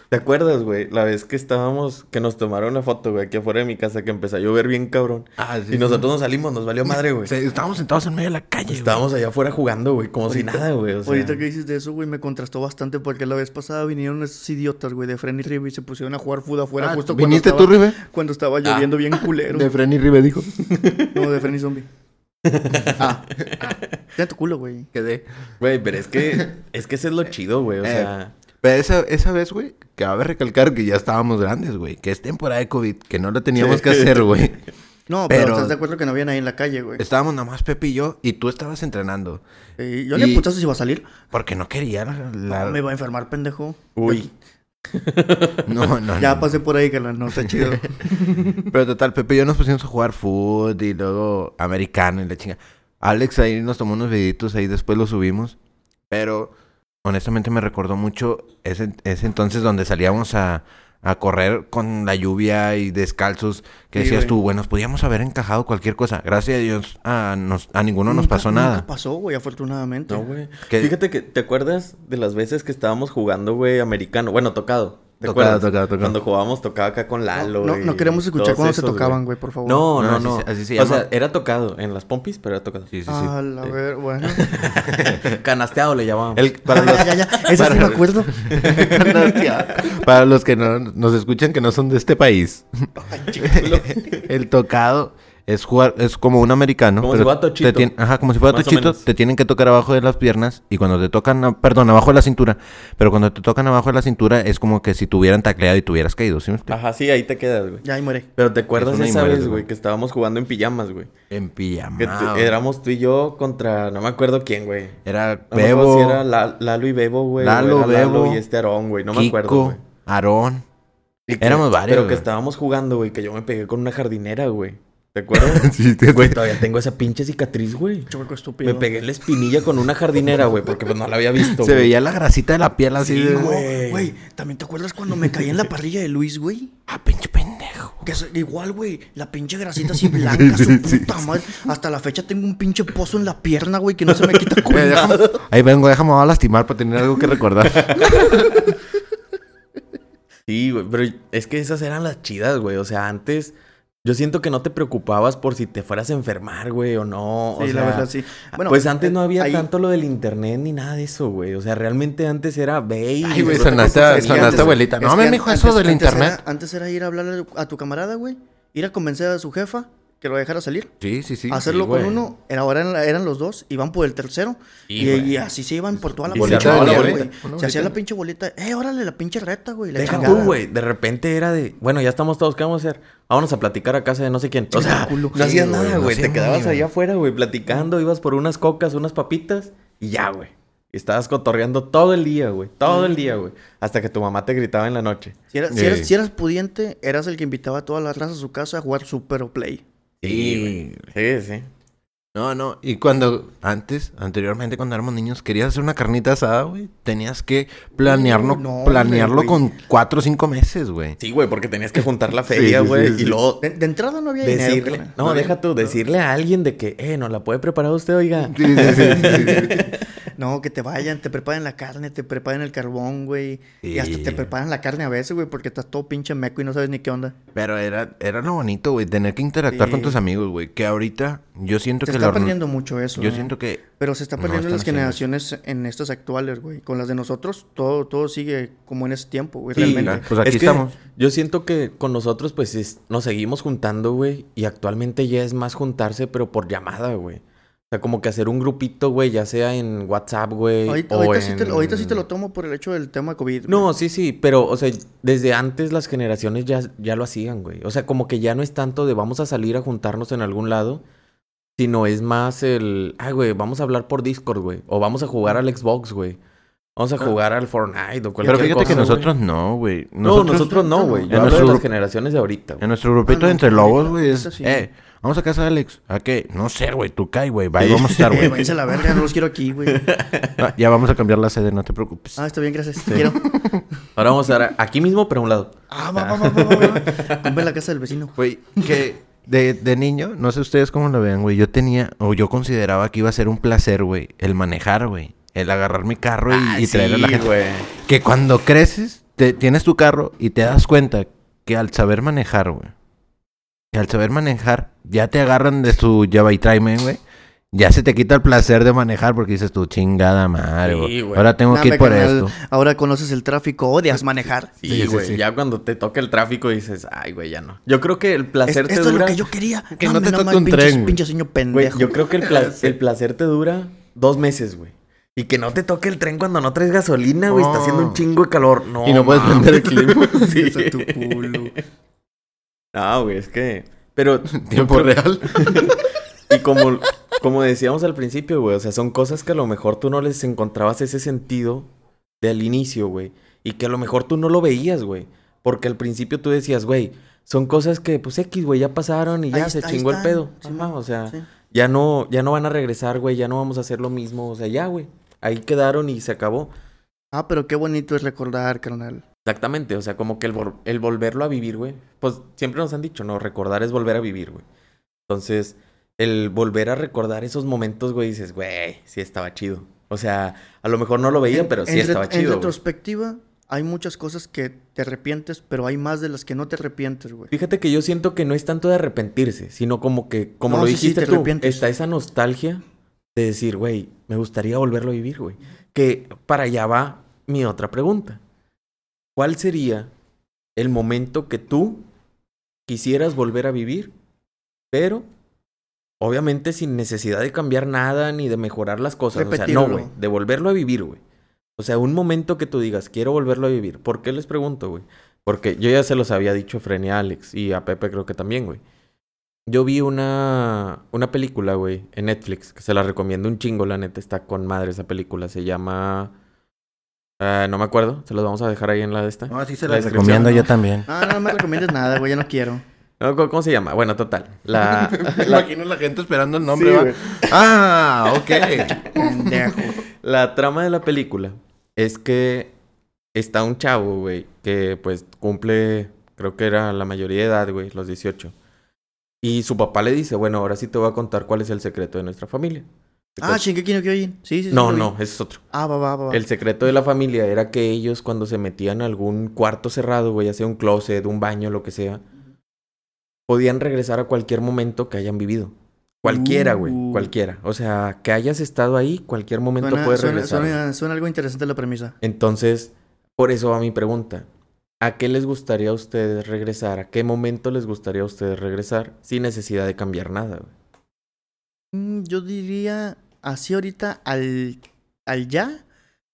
¿Te acuerdas, güey? La vez que estábamos, que nos tomaron una foto, güey, aquí afuera de mi casa, que empezó a llover bien cabrón. Ah, sí, y nosotros nos salimos, nos valió madre, güey. Sí, estábamos sentados en medio de la calle. güey. Estábamos allá afuera jugando, güey, como si nada, güey. O sea, Ahorita que dices de eso, güey, me contrastó bastante porque la vez pasada vinieron esos idiotas, güey, de Fren y Ribe y se pusieron a jugar fútbol afuera Ah, justo cuando ¿Viniste estaba, tú, Ribe? cuando estaba lloviendo bien culero. De Frenny Ribe dijo. No, de Fren y Zombie. ah, Tiene tu culo, güey. Quedé. Güey, pero es que, es que ese es lo chido, güey. O Eh, sea, Pero esa, esa vez, güey, cabe recalcar que ya estábamos grandes, güey. Que es temporada de COVID, que no lo teníamos Sí. que hacer, güey. No, pero, Pero- estás de acuerdo que no había nadie en la calle, güey. Estábamos nada más Pepe y yo, y tú estabas entrenando. Eh, yo y- ni putazo si iba a salir. Porque no quería la... la- No, me iba a enfermar, pendejo. uy. No, no, Ya no. pasé por ahí, que no está chido. Pero total, Pepe y yo nos pusimos a jugar fútbol y luego americano y la chinga. Alex ahí nos tomó unos videitos, ahí después los subimos. Pero honestamente me recordó mucho ese, ese entonces donde salíamos a, a correr con la lluvia y descalzos. Que Sí, decías güey. tú, bueno, nos podíamos haber encajado cualquier cosa. Gracias a Dios a, nos- a ninguno nos pasó nunca nada. pasó, güey, afortunadamente. No, güey. ¿Qué? Fíjate que, ¿te acuerdas de las veces que estábamos jugando, güey, americano? Bueno, tocado. ¿Te Tocado, acuerdas? tocado, tocado. Cuando jugábamos tocaba acá con Lalo. No, no, no queremos escuchar cuando se tocaban, güey, por favor. No, No, no, así no. se- así se O sea, era tocado en las pompis, pero era tocado. Sí, sí, sí. Ah, la ver, bueno. Canasteado le llamábamos. El- para los, ya, ya, ya. Esa sí me acuerdo. para los que no nos escuchan que no son de este país. el tocado es jugar, es como un americano. Como si pero fuera tochito. te tien- ajá, como si fuera tochito, te tienen que tocar abajo de las piernas y cuando te tocan, perdón, abajo de la cintura, pero cuando te tocan abajo de la cintura es como que si te hubieran tacleado y te hubieras caído, ¿sí me explico? Ajá, sí, ahí te quedas, güey. Ya, ahí muere. Pero te acuerdas esa vez, güey. que estábamos jugando en pijamas, güey. En pijama. Que tú- güey. éramos tú y yo contra, no me acuerdo quién, güey. Era No me Bebo, si era La- Lalo y Bebo, güey. Lalo, era Lalo Bebo, y este Aarón, güey. No me acuerdo, güey. Aarón. Éramos varios, Pero que estábamos jugando, güey, que yo me pegué con una jardinera, güey. ¿Te acuerdas? Sí, te- Güey, todavía tengo esa pinche cicatriz, güey. Chueco estúpido. Me pegué en la espinilla con una jardinera, güey, porque pues no la había visto. Se güey. veía la grasita de la piel así Sí, de... Güey. Güey, ¿también te acuerdas cuando me caí en la parrilla de Luis, güey? Ah, pinche pendejo. Que es igual, güey, la pinche grasita así blanca, su puta madre. Hasta la fecha tengo un pinche pozo en la pierna, güey, que no se me quita con deja- nada. Ahí vengo, déjame a lastimar para tener algo que recordar. Sí, güey, pero es que esas eran las chidas, güey. O sea, antes yo siento que no te preocupabas por si te fueras a enfermar, güey, o no. o Sí, la verdad, sí. Bueno, pues antes no eh, había ahí- tanto lo del internet ni nada de eso, güey. O sea, realmente antes era ve y Ay, güey, sonaste, a- abuelita. No, me dijo antes- eso del antes internet. Era, antes era ir a hablarle a tu camarada, güey. Ir a convencer a su jefa que lo dejara salir. Sí, sí, sí. hacerlo sí, con güey. uno, era, ahora eran, eran los dos, iban por el tercero. Y, así se iban por toda la se bolita, Se hacía la pinche bolita. Eh, órale, la pinche reta, güey. la Deja tú, güey. De repente era de, bueno, ya estamos todos, ¿qué vamos a hacer? Vámonos a platicar a casa de no sé quién. O sea, culo. no hacías Sí, nada, güey, no. Te quedabas allá afuera, güey, platicando. Ibas por unas cocas, unas papitas y ya, güey. Y estabas cotorreando todo el día, güey. Todo el día, güey. Hasta que tu mamá te gritaba en la noche. Si, eras, si, eras, si eras pudiente, eras el que invitaba a toda la raza a su casa a jugar Super Play. Sí, Sí, sí. No, no. Y cuando, antes, anteriormente, cuando éramos niños, querías hacer una carnita asada, güey. Tenías que planearlo, no, planearlo con cuatro o cinco meses, güey. Sí, güey, porque tenías que juntar la feria, sí, sí, güey. sí. Y luego De, de entrada no había dinero. decirle... carnal. No, deja tú. Decirle a alguien de que, eh, ¿nos la puede preparar usted, oiga? Sí, sí, sí, sí. No, que te vayan, te preparen la carne, te preparen el carbón, güey. Y hasta te preparan la carne a veces, güey, porque estás todo pinche meco y no sabes ni qué onda. Pero era, era lo bonito, güey, tener que interactuar Sí. con tus amigos, güey. Que ahorita yo siento que está perdiendo mucho eso. Yo ¿eh? siento que Pero se está perdiendo en las eso. generaciones en estas actuales, güey. Con las de nosotros, todo, todo sigue como en ese tiempo, güey, Sí, realmente. Pues aquí Es que estamos. Yo siento que con nosotros, pues, es- nos seguimos juntando, güey. Y actualmente ya es más juntarse, pero por llamada, güey. O sea, como que hacer un grupito, güey, ya sea en WhatsApp, güey. Ahorita, o ahorita sí te, en- ahorita sí te lo tomo por el hecho del tema COVID. güey. No, sí, sí, pero, o sea, desde antes las generaciones ya, ya lo hacían, güey. O sea, como que ya no es tanto de vamos a salir a juntarnos en algún lado, sino es más el, ay, güey, vamos a hablar por Discord, güey. O vamos a jugar al Xbox, güey. Vamos a Ah. jugar al Fortnite o cualquier Pero fíjate cosa, que nosotros no, güey. No, nosotros no, güey. En Yo hablo nuestro de las grupo- generaciones de ahorita, güey. En nuestro grupito Ah, entre lobos, güey, es... sí. Eh, Vamos a casa de Alex. ¿A qué? No sé, güey. Tú cae, güey. Ahí vamos a estar, güey. váyanse a la verga, no los quiero aquí, güey. Ah, ya vamos a cambiar la sede, no te preocupes. Ah, está bien, gracias. Te quiero. Ahora vamos a dar aquí mismo, pero a un lado. Ah, va, va, va, va, va, en la casa del vecino. Güey, que de, de niño, no sé ustedes cómo lo vean, güey. Yo tenía, o yo consideraba que iba a ser un placer, güey, el manejar, güey. El agarrar mi carro y, y traer a la gente. Ah, güey. Que cuando creces, te, tienes tu carro y te das cuenta que al saber manejar, güey. Que al saber manejar, ya te agarran de su llave y tráeme, güey. Ya se te quita el placer de manejar porque dices tu chingada madre, Sí, güey. güey. Ahora tengo Nah, que ir por esto. Ahora conoces el tráfico, odias manejar. Sí, güey. sí. Ya cuando te toca el tráfico dices, ay, güey, ya no. Yo creo que el Es- placer te esto dura. es lo que yo quería. Que no te toque un pinches- tren, güey. Pinche señor Güey, pendejo. yo creo que el, pla- el placer te dura dos meses, güey. Y que no te toque el tren cuando no traes gasolina, güey. Está No. haciendo un chingo de calor. No, Y no puedes prender el clima. Sí. Eso es tu culo. No, güey, es que. Pero. Tiempo creo- real. Y como, como decíamos al principio, güey. O sea, son cosas que a lo mejor tú no les encontrabas ese sentido del inicio, güey. Y que a lo mejor tú no lo veías, güey. Porque al principio tú decías, güey, son cosas que, pues, X, güey, ya pasaron y ya Ahí se está, chingó el pedo. Sí, o sea, sí. ya no, ya no van a regresar, güey. Ya no vamos a hacer lo mismo. O sea, ya, güey. Ahí quedaron y se acabó. Ah, pero qué bonito es recordar, carnal. Exactamente, o sea, como que el, vol- el volverlo a vivir, güey. Pues siempre nos han dicho, ¿no? Recordar es volver a vivir, güey. Entonces, el volver a recordar esos momentos, güey, dices, güey, sí estaba chido. O sea, a lo mejor no lo veía, En- pero sí en, estaba En chido. güey. retrospectiva, hay muchas cosas que te arrepientes, pero hay más de las que no te arrepientes, güey. Fíjate que yo siento que no es tanto de arrepentirse, sino como que, como No, lo sí, dijiste te tú, arrepientes. está esa nostalgia de decir, güey, me gustaría volverlo a vivir, güey. Que para allá va mi otra pregunta. ¿Cuál sería el momento que tú quisieras volver a vivir, pero obviamente sin necesidad de cambiar nada ni de mejorar las cosas? O sea, no, güey, de volverlo a vivir, güey. O sea, un momento que tú digas, quiero volverlo a vivir. ¿Por qué les pregunto, güey? Porque yo ya se los había dicho a Fren y a Alex y a Pepe creo que también, güey. Yo vi una, una película, güey, en Netflix, que se la recomiendo un chingo, la neta, está con madre esa película. Se llama... ah, no me acuerdo, se los vamos a dejar ahí en la de esta. No, así se La recomiendo ¿no? yo también. Ah, no me recomiendes nada, güey, ya no quiero. No, ¿cómo, cómo se llama? Bueno, total. La, Me la, imagino la gente esperando el nombre, Sí, ¿va? güey. Ah, ok. La trama de la película es que está un chavo, güey, que pues cumple, creo que era la mayoría de edad, güey, los 18. Y su papá le dice, bueno, ahora sí te voy a contar cuál es el secreto de nuestra familia. Ah, Shingeki no Kyojin. Sí, sí, sí. No, no, ese es otro. Ah, va, va, va. va. El secreto de la familia era que ellos cuando se metían a algún cuarto cerrado, güey, ya sea un closet, un baño, lo que sea, podían regresar a cualquier momento que hayan vivido. Cualquiera, güey, Uh. cualquiera. O sea, que hayas estado ahí, cualquier momento Suena, puedes regresar. suena- suena algo interesante la premisa. Entonces, por eso va mi pregunta. ¿A qué les gustaría a ustedes regresar? ¿A qué momento les gustaría a ustedes regresar sin necesidad de cambiar nada, güey? Mm, Yo diría, así ahorita, al, al ya,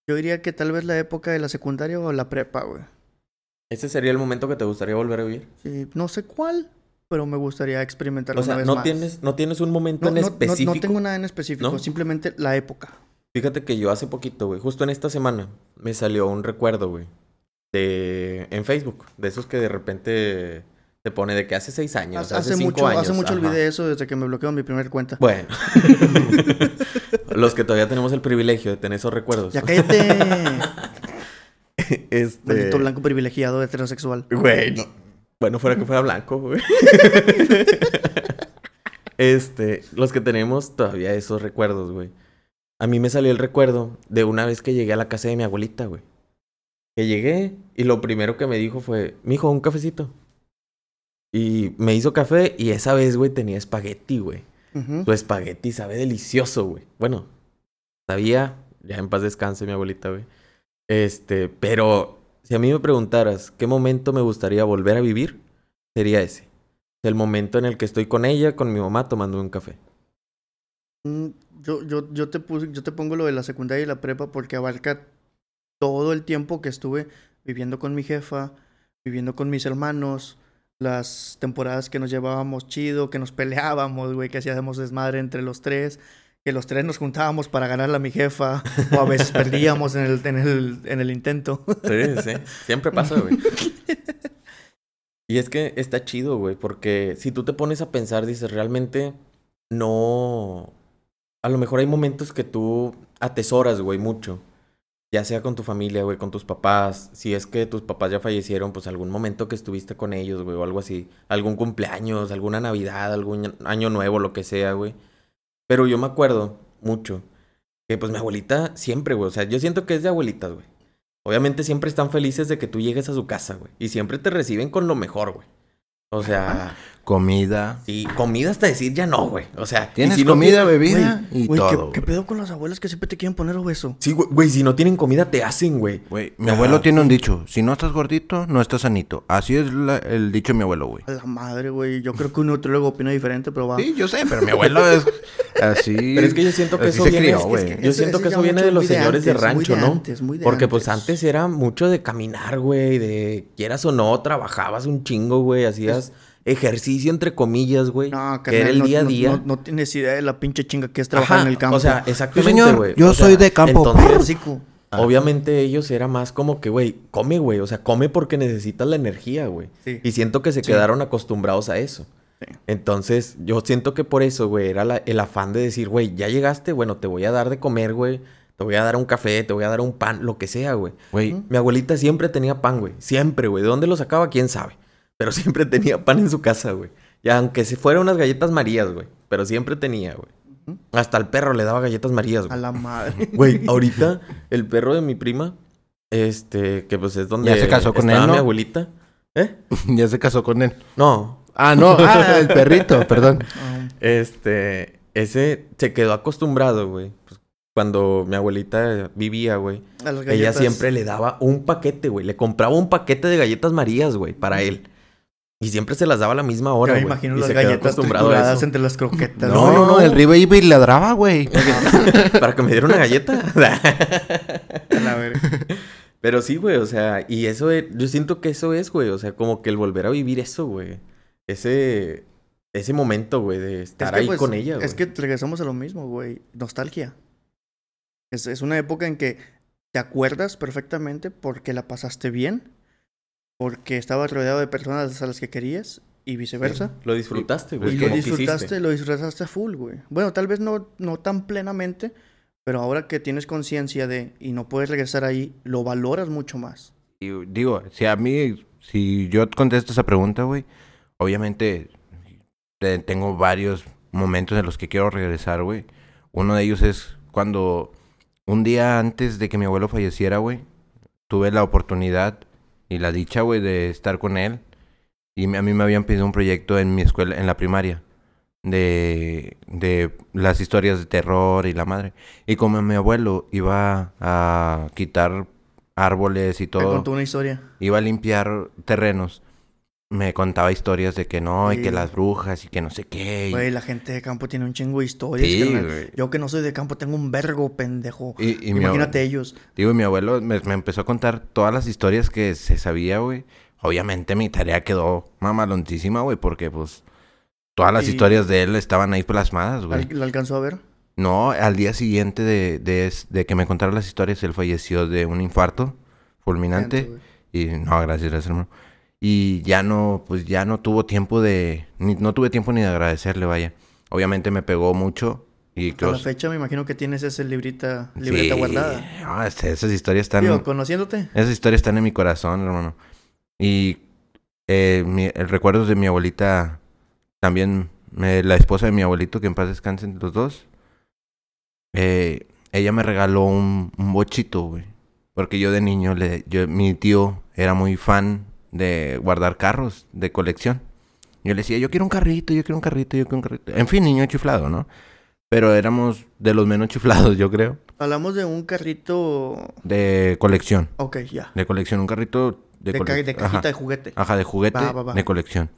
yo diría que tal vez la época de la secundaria o la prepa, güey. ¿Ese sería el momento que te gustaría volver a vivir? Sí, no sé cuál, pero me gustaría experimentarlo O sea, una vez no más. tienes, no tienes un momento No, en no- específico. No, tengo nada en específico, simplemente la época. Fíjate que yo hace poquito, güey, justo en esta semana, me salió un recuerdo, güey, de en Facebook, de esos que de repente te pone de que hace seis años, Hace, hace, hace cinco mucho, años. hace mucho ajá. olvidé eso desde que me bloqueó mi primer cuenta. Bueno, los que todavía tenemos el privilegio de tener esos recuerdos. Ya cállate, este... maldito blanco privilegiado heterosexual. Güey, no. Bueno, fuera que fuera blanco, güey. este, los que tenemos todavía esos recuerdos, güey. A mí me salió el recuerdo de una vez que llegué a la casa de mi abuelita, güey. Que llegué y lo primero que me dijo fue, mijo, un cafecito. Y me hizo café y esa vez, güey, tenía espagueti, güey. Ujú. Su espagueti sabe delicioso, güey. Bueno, sabía, ya en paz descanse mi abuelita, güey. Este, pero si a mí me preguntaras qué momento me gustaría volver a vivir, sería ese. El momento en el que estoy con ella, con mi mamá, tomando un café. Mm, Yo, yo, yo, te puse, yo te pongo lo de la secundaria y la prepa porque abarca todo el tiempo que estuve viviendo con mi jefa, viviendo con mis hermanos, las temporadas que nos llevábamos chido, que nos peleábamos, güey, que hacíamos desmadre entre los tres, que los tres nos juntábamos para ganarle a mi jefa, o a veces perdíamos en el, en el, en el intento. Sí, sí. Siempre pasa, güey. Y es que está chido, güey, porque si tú te pones a pensar, dices, realmente no... A lo mejor hay momentos que tú atesoras, güey, mucho. Ya sea con tu familia, güey, con tus papás. Si es que tus papás ya fallecieron, pues algún momento que estuviste con ellos, güey, o algo así. Algún cumpleaños, alguna Navidad, algún año nuevo, lo que sea, güey. Pero yo me acuerdo mucho que pues mi abuelita siempre, güey. O sea, yo siento que es de abuelitas, güey. Obviamente siempre están felices de que tú llegues a su casa, güey. Y siempre te reciben con lo mejor, güey. O sea, Comida. sí, comida hasta decir ya no, güey. O sea, y Tienes si comida, bebida y güey, ¿qué, todo. qué güey. pedo con las abuelas que siempre te quieren poner obeso? Sí, güey, güey, si no tienen comida te hacen, güey. Güey, mi Ajá. abuelo tiene un dicho. Si no estás gordito, no estás sanito. Así es la- el dicho de mi abuelo, güey. A la madre, güey. Yo creo que un nutriólogo opina diferente, pero va. Sí, yo sé, pero mi abuelo es así. Pero es que yo siento que eso se viene- crió, es que- güey. es que- Yo siento que eso viene de los señores de rancho, de ¿no? antes, muy de Porque pues antes. antes era mucho de caminar, güey, de quieras o no, trabajabas un chingo, güey, hacías ejercicio entre comillas, güey, No, que era el no, día a día. No, no tienes idea de la pinche chinga que es trabajar Ajá, en el campo. O sea, exactamente, señor, güey. yo O sea, soy de campo. Entonces, obviamente ellos era más como que, güey, come, güey, o sea, come porque necesitas la energía, güey. Sí. Y siento que se Sí. quedaron acostumbrados a eso. Sí. Entonces, yo siento que por eso, güey, era la- el afán de decir, güey, ya llegaste, bueno, te voy a dar de comer, güey. Te voy a dar un café, te voy a dar un pan, lo que sea, güey. Güey, Mi abuelita siempre tenía pan, güey. Siempre, güey. ¿De dónde lo sacaba? ¿Quién sabe? Pero siempre tenía pan en su casa, güey. Y aunque se fueran unas galletas marías, güey. Pero siempre tenía, güey. Hasta el perro le daba galletas marías, A güey. la madre. Güey, ahorita el perro de mi prima, este, que pues es donde Ya se casó con estaba él, mi ¿no? abuelita. ¿Eh? ya se casó con él. No. Ah, no, ah, el perrito, perdón. Ah, Este, ese se quedó acostumbrado, güey. Pues, cuando mi abuelita vivía, güey. a las Ella siempre le daba un paquete, güey. Le compraba un paquete de galletas marías, güey, para él. Y siempre se las daba a la misma Yo hora, me güey. imagino Y las galletas trituradas entre las croquetas. No, no, no, el Riva iba y ladraba, güey. Para que me diera una galleta. A. Pero sí, güey, o sea, y eso es, yo siento que eso es, güey, o sea, como que el volver a vivir eso, güey. Ese, ese momento, güey, de estar Es que, ahí pues, con ella, güey. Es que regresamos a lo mismo, güey. Nostalgia. Es, es una época en que te acuerdas perfectamente porque la pasaste bien, porque estabas rodeado de personas a las que querías y viceversa. Lo disfrutaste, Y güey. lo como disfrutaste, quisiste. lo disfrutaste a full, güey. Bueno, tal vez no, no tan plenamente, pero ahora que tienes conciencia de y no puedes regresar ahí, lo valoras mucho más. Y digo, si a mí, si yo contesto esa pregunta, güey, obviamente te- tengo varios momentos en los que quiero regresar, güey. Uno de ellos es cuando un día antes de que mi abuelo falleciera, güey, tuve la oportunidad y la dicha, güey, de estar con él. Y a mí me habían pedido un proyecto en mi escuela, en la primaria, de, de las historias de terror y la madre. Y como mi abuelo iba a quitar árboles y Te todo, contó una historia. iba a limpiar terrenos, me contaba historias de que no, y que las brujas y que no sé qué. y- Güey, la gente de campo tiene un chingo de historias. Sí. Yo que no soy de campo tengo un vergo, pendejo. Y, y Imagínate ellos. Digo, y mi abuelo me, me empezó a contar todas las historias que se sabía, güey. Obviamente mi tarea quedó mamalontísima, güey, porque pues todas las historias de él estaban ahí plasmadas, güey. ¿Al- ¿La alcanzó a ver? No, al día siguiente de, de, que me contara las historias, él falleció de un infarto fulminante. Y no, gracias, gracias, hermano. Y ya no, pues ya no tuvo tiempo de, ni, no tuve tiempo ni de agradecerle, vaya. Obviamente me pegó mucho y Hasta la fecha me imagino que tienes esa librita, libreta Sí, guardada. no, este- esas historias están... Digo, conociéndote. Esas historias están en mi corazón, hermano. Y eh, mi- el recuerdo de mi abuelita, también eh, la esposa de mi abuelito, que en paz descansen los dos. eh, ella me regaló un, un bochito, güey. Porque yo de niño, le, yo, mi tío era muy fan de guardar carros de colección. Yo le decía, yo quiero un carrito, yo quiero un carrito, yo quiero un carrito. En fin, niño chiflado, ¿no? Pero éramos de los menos chiflados, yo creo. Hablamos de un carrito. De colección. Ok, ya. De colección, un carrito de, De, ca- de Ajá. cajita de juguete. Ajá, de juguete, Va, va, va. de colección.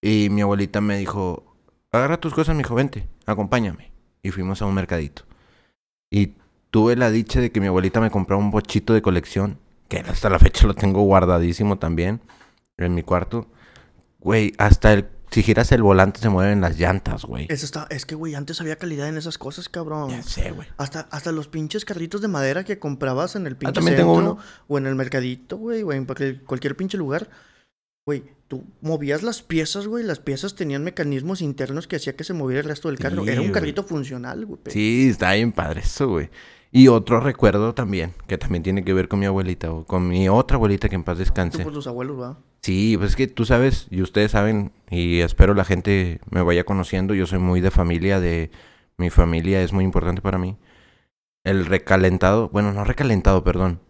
Y mi abuelita me dijo, agarra tus cosas, mijo, vente, acompáñame. Y fuimos a un mercadito. Y tuve la dicha de que mi abuelita me compró un bochito de colección, que hasta la fecha lo tengo guardadísimo también, en mi cuarto. Güey, hasta el, si giras el volante se mueven las llantas, güey. Eso está, es que, güey, antes había calidad en esas cosas, cabrón. Ya sé, güey. Hasta, hasta los pinches carritos de madera que comprabas en el pinche Ah, también tengo centro uno. o en el mercadito, güey, o en cualquier, pinche lugar. Güey, tú movías las piezas, güey. Las piezas tenían mecanismos internos que hacía que se moviera el resto del carro. Sí, Era un carrito funcional, güey. Sí, está bien padre eso, güey. Y otro recuerdo también, que también tiene que ver con mi abuelita, o con mi otra abuelita que en paz Tú descanse. por tus abuelos, va. Sí, pues es que tú sabes, y ustedes saben, y espero la gente me vaya conociendo, yo soy muy de familia, de mi familia es muy importante para mí. El recalentado, bueno, no recalentado, perdón.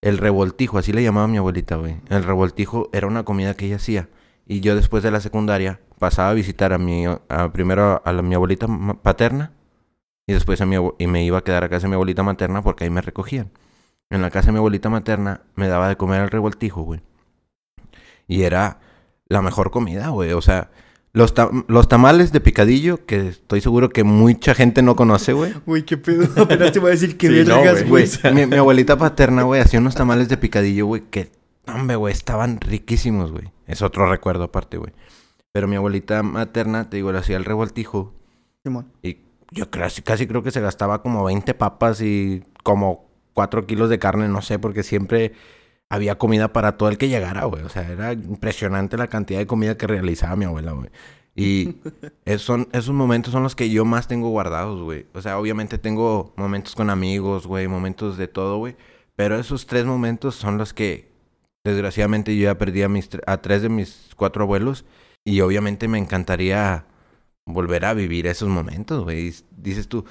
El revoltijo, así le llamaba mi abuelita, güey. El revoltijo era una comida que ella hacía. Y yo después de la secundaria pasaba a visitar a mi, a, primero a la- mi abuelita paterna y después a mi y me iba a quedar a casa de mi abuelita materna porque ahí me recogían. En la casa de mi abuelita materna me daba de comer el revoltijo, güey. Y era la mejor comida, güey. O sea, los, los tamales de picadillo, que estoy seguro que mucha gente no conoce, güey. Güey, qué pedo. Apenas te voy a decir que Sí, no, vergas, güey. güey. mi, mi abuelita paterna, güey, hacía unos tamales de picadillo, güey, que, hombre, güey, estaban riquísimos, güey. Es otro recuerdo aparte, güey. Pero mi abuelita materna, te digo, le hacía el revoltijo Simón. y yo casi, casi creo que se gastaba como 20 papas y como 4 kilos de carne, no sé, porque siempre había comida para todo el que llegara, güey. O sea, era impresionante la cantidad de comida que realizaba mi abuela, güey. Y es- son, esos momentos son los que yo más tengo guardados, güey. O sea, obviamente tengo momentos con amigos, güey, momentos de todo, güey. Pero esos tres momentos son los que, desgraciadamente, yo ya perdí a, mis, a tres de mis cuatro abuelos. Y obviamente me encantaría volver a vivir esos momentos, güey. Dices tú,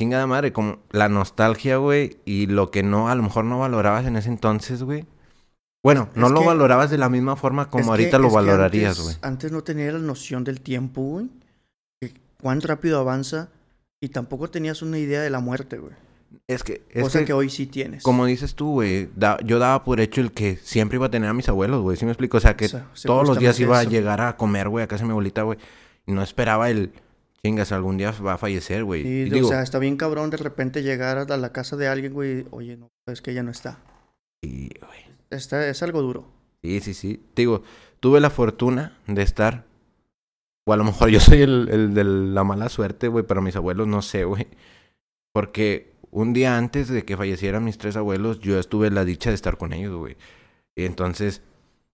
chingada madre, como la nostalgia, güey, y lo que no, a lo mejor no valorabas en ese entonces, güey. Bueno, no Es lo que- valorabas de la misma forma como que- ahorita lo valorarías, güey. Antes no tenía la noción del tiempo, güey. Cuán rápido avanza. Y tampoco tenías una idea de la muerte, güey. Es que, es Cosa que, que, hoy sí tienes. como dices tú, güey, da- yo daba por hecho el que siempre iba a tener a mis abuelos, güey. ¿Sí me explico? O sea, que O sea, sí, todos los días iba a llegar a comer, güey, a casa de mi abuelita, güey. No esperaba el, chingas, algún día va a fallecer, güey. Sí, Y digo, o sea, está bien cabrón de repente llegar a la casa de alguien, güey. Oye, no, es que ella no está. sí, güey. Está, es algo duro. Sí, sí, sí. Te digo, tuve la fortuna de estar. O a lo mejor yo soy el, el de la mala suerte, güey, pero mis abuelos no sé, güey. Porque un día antes de que fallecieran mis tres abuelos, yo estuve la dicha de estar con ellos, güey. Y entonces,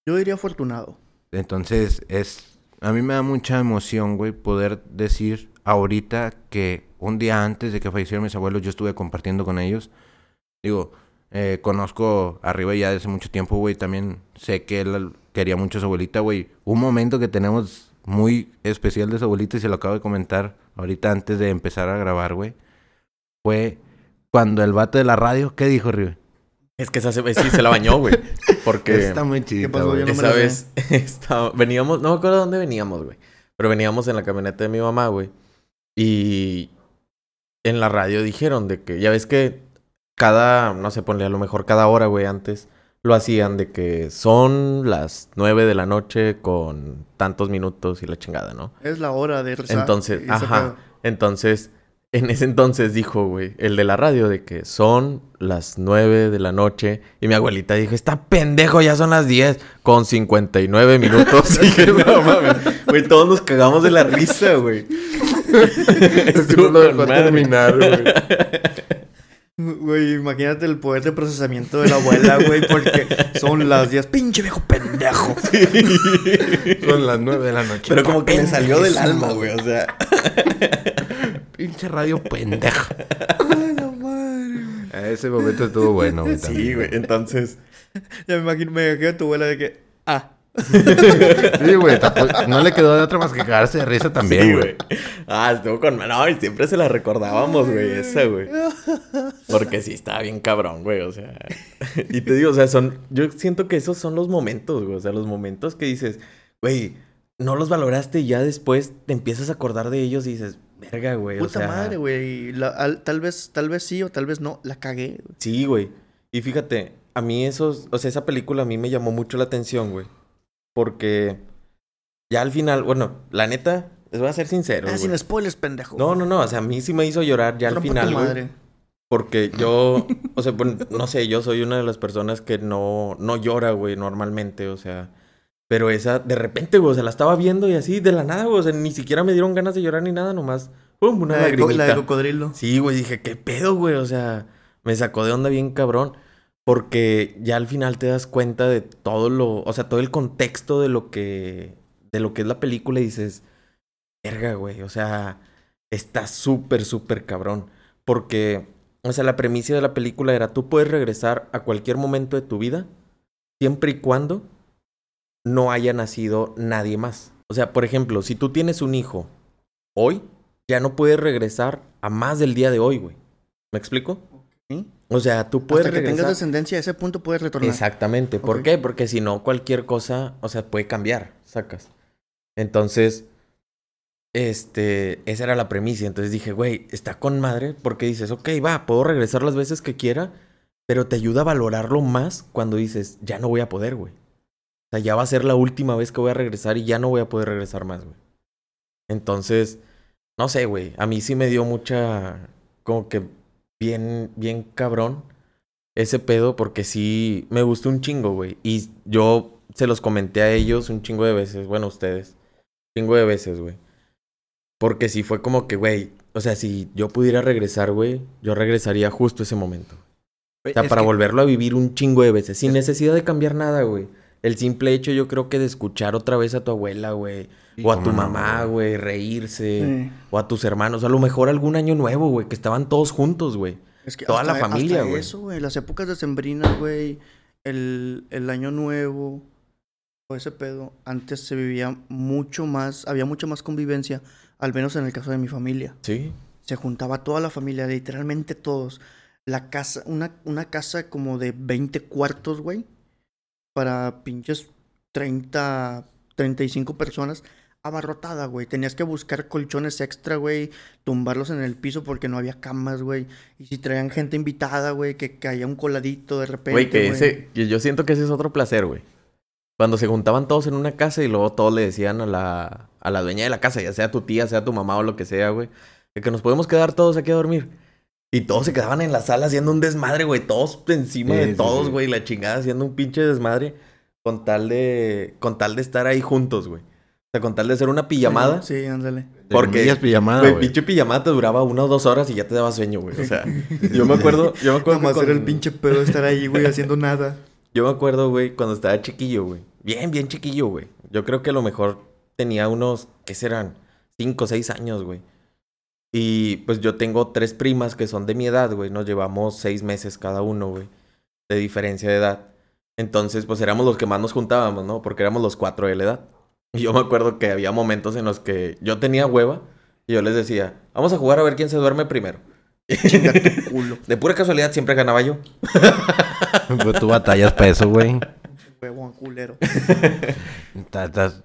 Yo diría afortunado. entonces es. A mí me da mucha emoción, güey, poder decir ahorita que un día antes de que fallecieran mis abuelos, yo estuve compartiendo con ellos. Digo, eh, conozco arriba ya desde mucho tiempo, güey. También sé que él quería mucho a su abuelita, güey. Un momento que tenemos muy especial de su abuelita, y se lo acabo de comentar ahorita antes de empezar a grabar, güey. Fue cuando el vato de la radio, ¿qué dijo, Rive? Es que se, sí se la bañó, güey. Porque Está muy chido. pasó? güey. Yo no me esa vez estaba- veníamos, no me acuerdo dónde veníamos, güey. Pero veníamos en la camioneta de mi mamá, güey. Y en la radio dijeron de que, ya ves que cada, no sé, ponle a lo mejor cada hora, güey, antes lo hacían de que son las nueve de la noche con tantos minutos y la chingada, ¿no? Es la hora de rezar. Entonces, ajá. pedo. Entonces, en ese entonces dijo, güey, el de la radio, de que son las 9 de la noche. Y mi abuelita dijo, está pendejo, ya son las 10 con 59 minutos. y dije, no mames. Güey, todos nos cagamos de la risa, güey. Estuvo no dejó terminar, güey. Güey, imagínate el poder de procesamiento de la abuela, güey, porque son las 10. Pinche viejo pendejo. Son las nueve de la noche. Pero como que le salió del alma, güey, o sea. Pinche radio pendeja. Ay, la madre. Ese momento estuvo bueno, güey. Sí, güey, entonces. Ya me imagino, me imagino a tu abuela de que. Ah. Sí, güey. No le quedó de otra más que cagarse de risa también, sí, güey. Ah, estuvo con... No, y siempre se la recordábamos, güey, esa, güey. Porque sí, estaba bien cabrón, güey, o sea... y te digo, o sea, son... Yo siento que esos son los momentos, güey. O sea, los momentos que dices, güey, no los valoraste y ya después te empiezas a acordar de ellos y dices, verga, güey, o Puta sea... madre, güey. Tal vez, tal vez sí o tal vez no. La cagué. Sí, güey. Y fíjate, a mí esos... O sea, esa película a mí me llamó mucho la atención, güey. Porque... Ya al final, bueno, la neta, les voy a ser sincero, Ah, sin spoilers, pendejo. No, no, no, o sea, a mí sí me hizo llorar ya al Trompa final, güey. madre. Porque yo, o sea, pues, no sé, yo soy una de las personas que no, no llora, güey, normalmente, o sea. Pero esa, de repente, güey, o sea, la estaba viendo y así, de la nada, güey, o sea, ni siquiera me dieron ganas de llorar ni nada, nomás, pum, una La de, la de cocodrilo. Sí, güey, dije, ¿qué pedo, güey? O sea, me sacó de onda bien cabrón. Porque ya al final te das cuenta de todo lo, o sea, todo el contexto de lo que, de lo que es la película y dices, verga, güey, o sea, está súper, súper cabrón. Porque, o sea, la premisa de la película era, tú puedes regresar a cualquier momento de tu vida, siempre y cuando no haya nacido nadie más. O sea, por ejemplo, si tú tienes un hijo hoy, ya no puedes regresar a más del día de hoy, güey. ¿Me explico? ¿Sí? O sea, tú puedes Hasta que tengas descendencia, a ese punto puedes retornar. Exactamente. ¿Por qué? Porque si no, cualquier cosa, o sea, puede cambiar, sacas. Entonces, este, esa era la premisa. Entonces dije, güey, está con madre, porque dices, ok, va, puedo regresar las veces que quiera, pero te ayuda a valorarlo más cuando dices, ya no voy a poder, güey. O sea, ya va a ser la última vez que voy a regresar y ya no voy a poder regresar más, güey. Entonces, no sé, güey, a mí sí me dio mucha, como que bien, bien cabrón ese pedo porque sí me gustó un chingo, güey. Y yo se los comenté a ellos un chingo de veces, bueno, ustedes, un chingo de veces, güey. Porque sí fue como que, güey, o sea, si yo pudiera regresar, güey, yo regresaría justo ese momento. O sea, Es para que- volverlo a vivir un chingo de veces, sin necesidad de cambiar nada, güey. El simple hecho, yo creo que de escuchar otra vez a tu abuela, güey. Sí, O a tu mamá, güey, reírse. Sí. O a tus hermanos. A lo mejor algún año nuevo, güey, que estaban todos juntos, güey. Es que Toda hasta- la familia, güey. eso, güey. Las épocas decembrinas, güey. El, el año nuevo. Todo ese pedo. Antes se vivía mucho más. Había mucha más convivencia. Al menos en el caso de mi familia. Sí. Se juntaba toda la familia, literalmente todos. La casa, una, una casa como de 20 cuartos, güey. Para pinches 30, 35 personas. Abarrotada, güey. Tenías que buscar colchones extra, güey. Tumbarlos en el piso porque no había camas, güey. Y si traían gente invitada, güey, que caía un coladito de repente. Güey, que ese, que yo siento que ese es otro placer, güey. Cuando se juntaban todos en una casa y luego todos le decían a la, a la dueña de la casa, ya sea tu tía, sea tu mamá o lo que sea, güey, de que nos podemos quedar todos aquí a dormir. Y todos se quedaban en la sala haciendo un desmadre, güey, todos encima Sí, de sí, todos, sí. güey, la chingada haciendo un pinche desmadre con tal de, con tal de estar ahí juntos, güey. O sea, con tal de hacer una pijamada. Sí, ándale. Porque- comillas, pijamada, Güey, pinche pijamada te duraba una o dos horas y ya te daba sueño, güey. O sea, yo me acuerdo, yo me acuerdo que era el pinche pedo de estar ahí, güey, haciendo nada. Yo me acuerdo, güey, cuando estaba chiquillo, güey. Bien, bien chiquillo, güey. Yo creo que a lo mejor tenía unos, ¿qué serán? Cinco o seis años, güey. Y pues yo tengo tres primas que son de mi edad, güey. Nos llevamos seis meses cada uno, güey. De diferencia de edad. Entonces, pues éramos los que más nos juntábamos, ¿no? Porque éramos los cuatro de la edad. Y yo me acuerdo que había momentos en los que yo tenía hueva y yo les decía, vamos a jugar a ver quién se duerme primero. Chinga tu culo. De pura casualidad siempre ganaba yo. Pues tú batallas para eso, güey. Huevón culero. Ta- ta-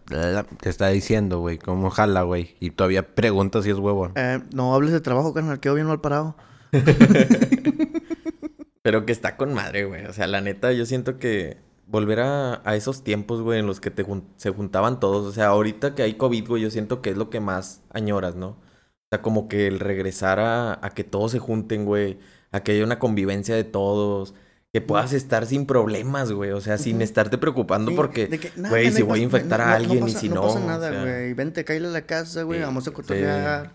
Te está diciendo, güey, cómo jala, güey. Y todavía preguntas si es huevón. Eh, no hables de trabajo, carnal. Quedo bien mal parado. Pero que está con madre, güey. O sea, la neta, yo siento que volver a, a esos tiempos, güey, en los que te jun- se juntaban todos. O sea, ahorita que hay COVID, güey, yo siento que es lo que más añoras, ¿no? O sea, como que el regresar a, a que todos se junten, güey. A que haya una convivencia de todos. Que puedas estar sin problemas, güey. O sea, sin estarte preocupando Sí, porque, que, güey, no si voy a infectar no- a alguien no y si no. No pasa o nada, sea, güey. Vente, cállale a la casa, güey. Sí, Vamos a sí. cotorrear.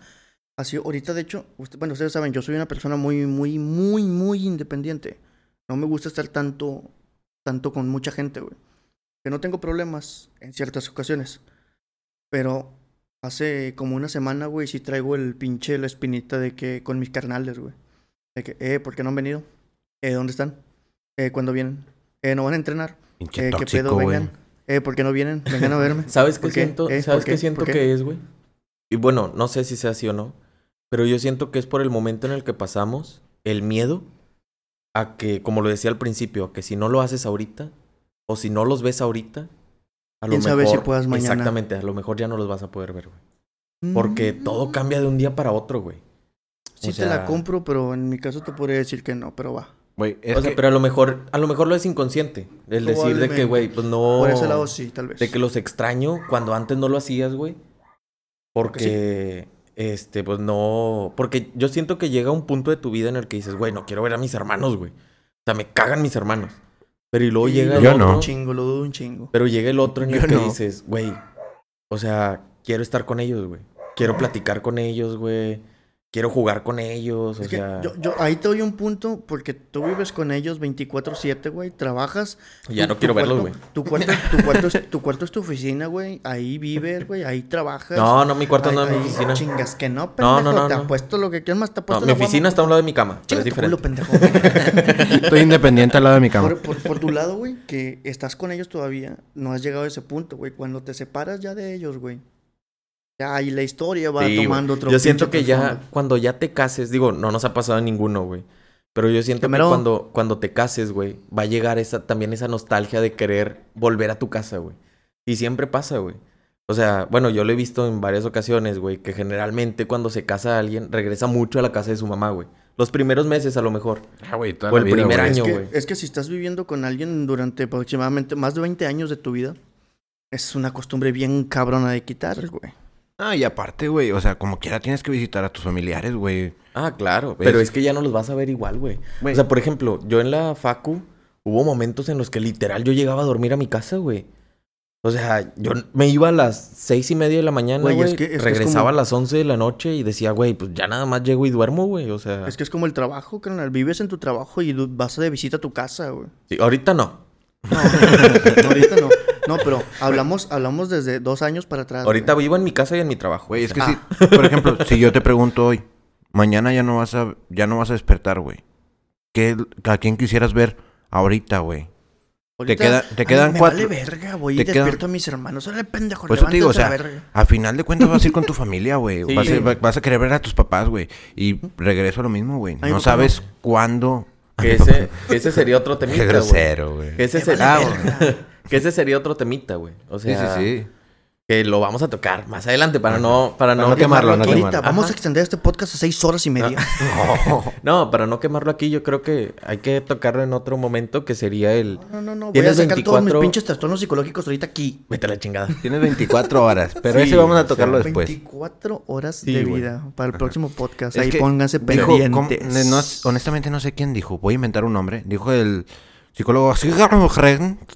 Así, ahorita, de hecho, usted- bueno, ustedes saben, yo soy una persona muy, muy, muy, muy independiente. No me gusta estar tanto, tanto con mucha gente, güey. Que no tengo problemas en ciertas ocasiones. Pero hace como una semana, güey, sí traigo el pinche, la espinita de que con mis carnales, güey. De que, eh, ¿por qué no han venido? Eh, ¿dónde están? Eh, ¿cuándo vienen? Eh, ¿no van a entrenar? Pinche Eh, ¿qué pedo? güey. Vengan. Eh, ¿por qué no vienen? Vengan a verme. ¿Sabes qué siento? ¿Eh? ¿Sabes ¿Por qué qué? siento ¿Por qué? que es, güey? Y bueno, no sé si sea así o no, pero yo siento que es por el momento en el que pasamos, el miedo a que, como lo decía al principio, a que si no lo haces ahorita o si no los ves ahorita, a lo ¿Quién mejor si puedas mañana? Exactamente, a lo mejor ya no los vas a poder ver, güey. Porque Mm, todo cambia de un día para otro, güey. Sí o te la compro, pero en mi caso te podría decir que no, pero va. Güey, o sea, que- pero a lo mejor, a lo mejor lo es inconsciente. El decir de que, güey, pues no. Por ese lado sí, tal vez. De que los extraño cuando antes no lo hacías, güey. Porque, este, pues no. Porque yo siento que llega un punto de tu vida en el que dices, güey, no quiero ver a mis hermanos, güey. O sea, me cagan mis hermanos. Pero y luego Sí, llega lo el Yo dudo otro. no. Un chingo, lo dudo un chingo. Pero llega el otro en el Yo que no. dices, güey, o sea, quiero estar con ellos, güey. Quiero platicar con ellos, güey. Quiero jugar con ellos, o que sea, yo, yo ahí te doy un punto porque tú vives con ellos 24/7, güey, trabajas. Ya tu- no quiero verlos, güey. Tu cuarto, tu, cuarto es, tu cuarto es tu oficina, güey, ahí vives, güey, ahí trabajas. No, no, mi cuarto no es mi oficina. Chingas que no, No, pendejo, no, no, te no. apuesto lo que quieras más, te no, apuesto mi guama. oficina está a un lado de mi cama, pero es culo, diferente. pendejo. Estoy independiente al lado de mi cama. Por, por- por tu lado, güey, que estás con ellos todavía, no has llegado a ese punto, güey. Cuando te separas ya de ellos, güey. Ya, y la historia va Sí, güey. tomando otro Yo siento que ya, cuando ya te cases, digo, no nos ha pasado a ninguno, güey. Pero yo siento Primero- que cuando, cuando te cases, güey, va a llegar esa, también esa nostalgia de querer volver a tu casa, güey. Y siempre pasa, güey. O sea, bueno, yo lo he visto en varias ocasiones, güey, que generalmente cuando se casa alguien, regresa mucho a la casa de su mamá, güey. Los primeros meses, a lo mejor. Ah, güey, toda O la el vida, primer güey. Es año, que, güey. es que si estás viviendo con alguien durante aproximadamente más de 20 años de tu vida, es una costumbre bien cabrona de quitar, güey. Ah, y aparte, güey, o sea, como quiera tienes que visitar a tus familiares, güey. Ah, claro. ¿Ves? Pero es que ya no los vas a ver igual, güey. O sea, por ejemplo, yo en la facu hubo momentos en los que literal yo llegaba a dormir a mi casa, güey. O sea, yo me iba a las seis y media de la mañana, Güey, güey. es que- es que es regresaba como- a las once de la noche y decía, güey, pues ya nada más llego y duermo, güey. O sea, Es que es como el trabajo, carnal. Vives en tu trabajo y vas de visita a tu casa, güey. sí, ahorita no. No, no, ahorita no. No, pero hablamos, hablamos desde dos años para atrás. Ahorita güey. vivo en mi casa y en mi trabajo. Güey, es que Ah. si, por ejemplo, si yo te pregunto hoy, mañana ya no vas a, ya no vas a despertar, güey. ¿Qué, ¿A quién quisieras ver ahorita, güey? Ahorita, queda- te ay, quedan me cuatro- Vale verga, te quedan- despierto a mis hermanos. Órale, pendejo, Por eso te digo, o levántate sea, a la verga. a final de cuentas vas a ir con tu familia, güey. Sí. Vas, a, va- vas a querer ver a tus papás, güey. Y regreso a lo mismo, güey. mi No papá sabes cuándo. Que ese, que ese sería otro temita, Qué güey. grosero, güey. Que ese, sería, que ese sería otro temita, güey. O Sí, sea, sí, sí. Que lo vamos a tocar más adelante para no, para no, no quemarlo, no quemarlo. vamos Ajá. a extender este podcast a seis horas y media. No, para no quemarlo aquí, yo creo que hay que tocarlo en otro momento que sería el. No, no, no. Voy a sacar todos mis 24 pinches trastornos psicológicos ahorita aquí. Vete a la chingada. Tienes 24 horas, pero Sí, ese vamos a tocarlo sea, después. 24 horas Sí, de vida para el próximo podcast. Es Ahí que pónganse pendientes. No- honestamente no sé quién dijo. Voy a inventar un nombre. Dijo el psicólogo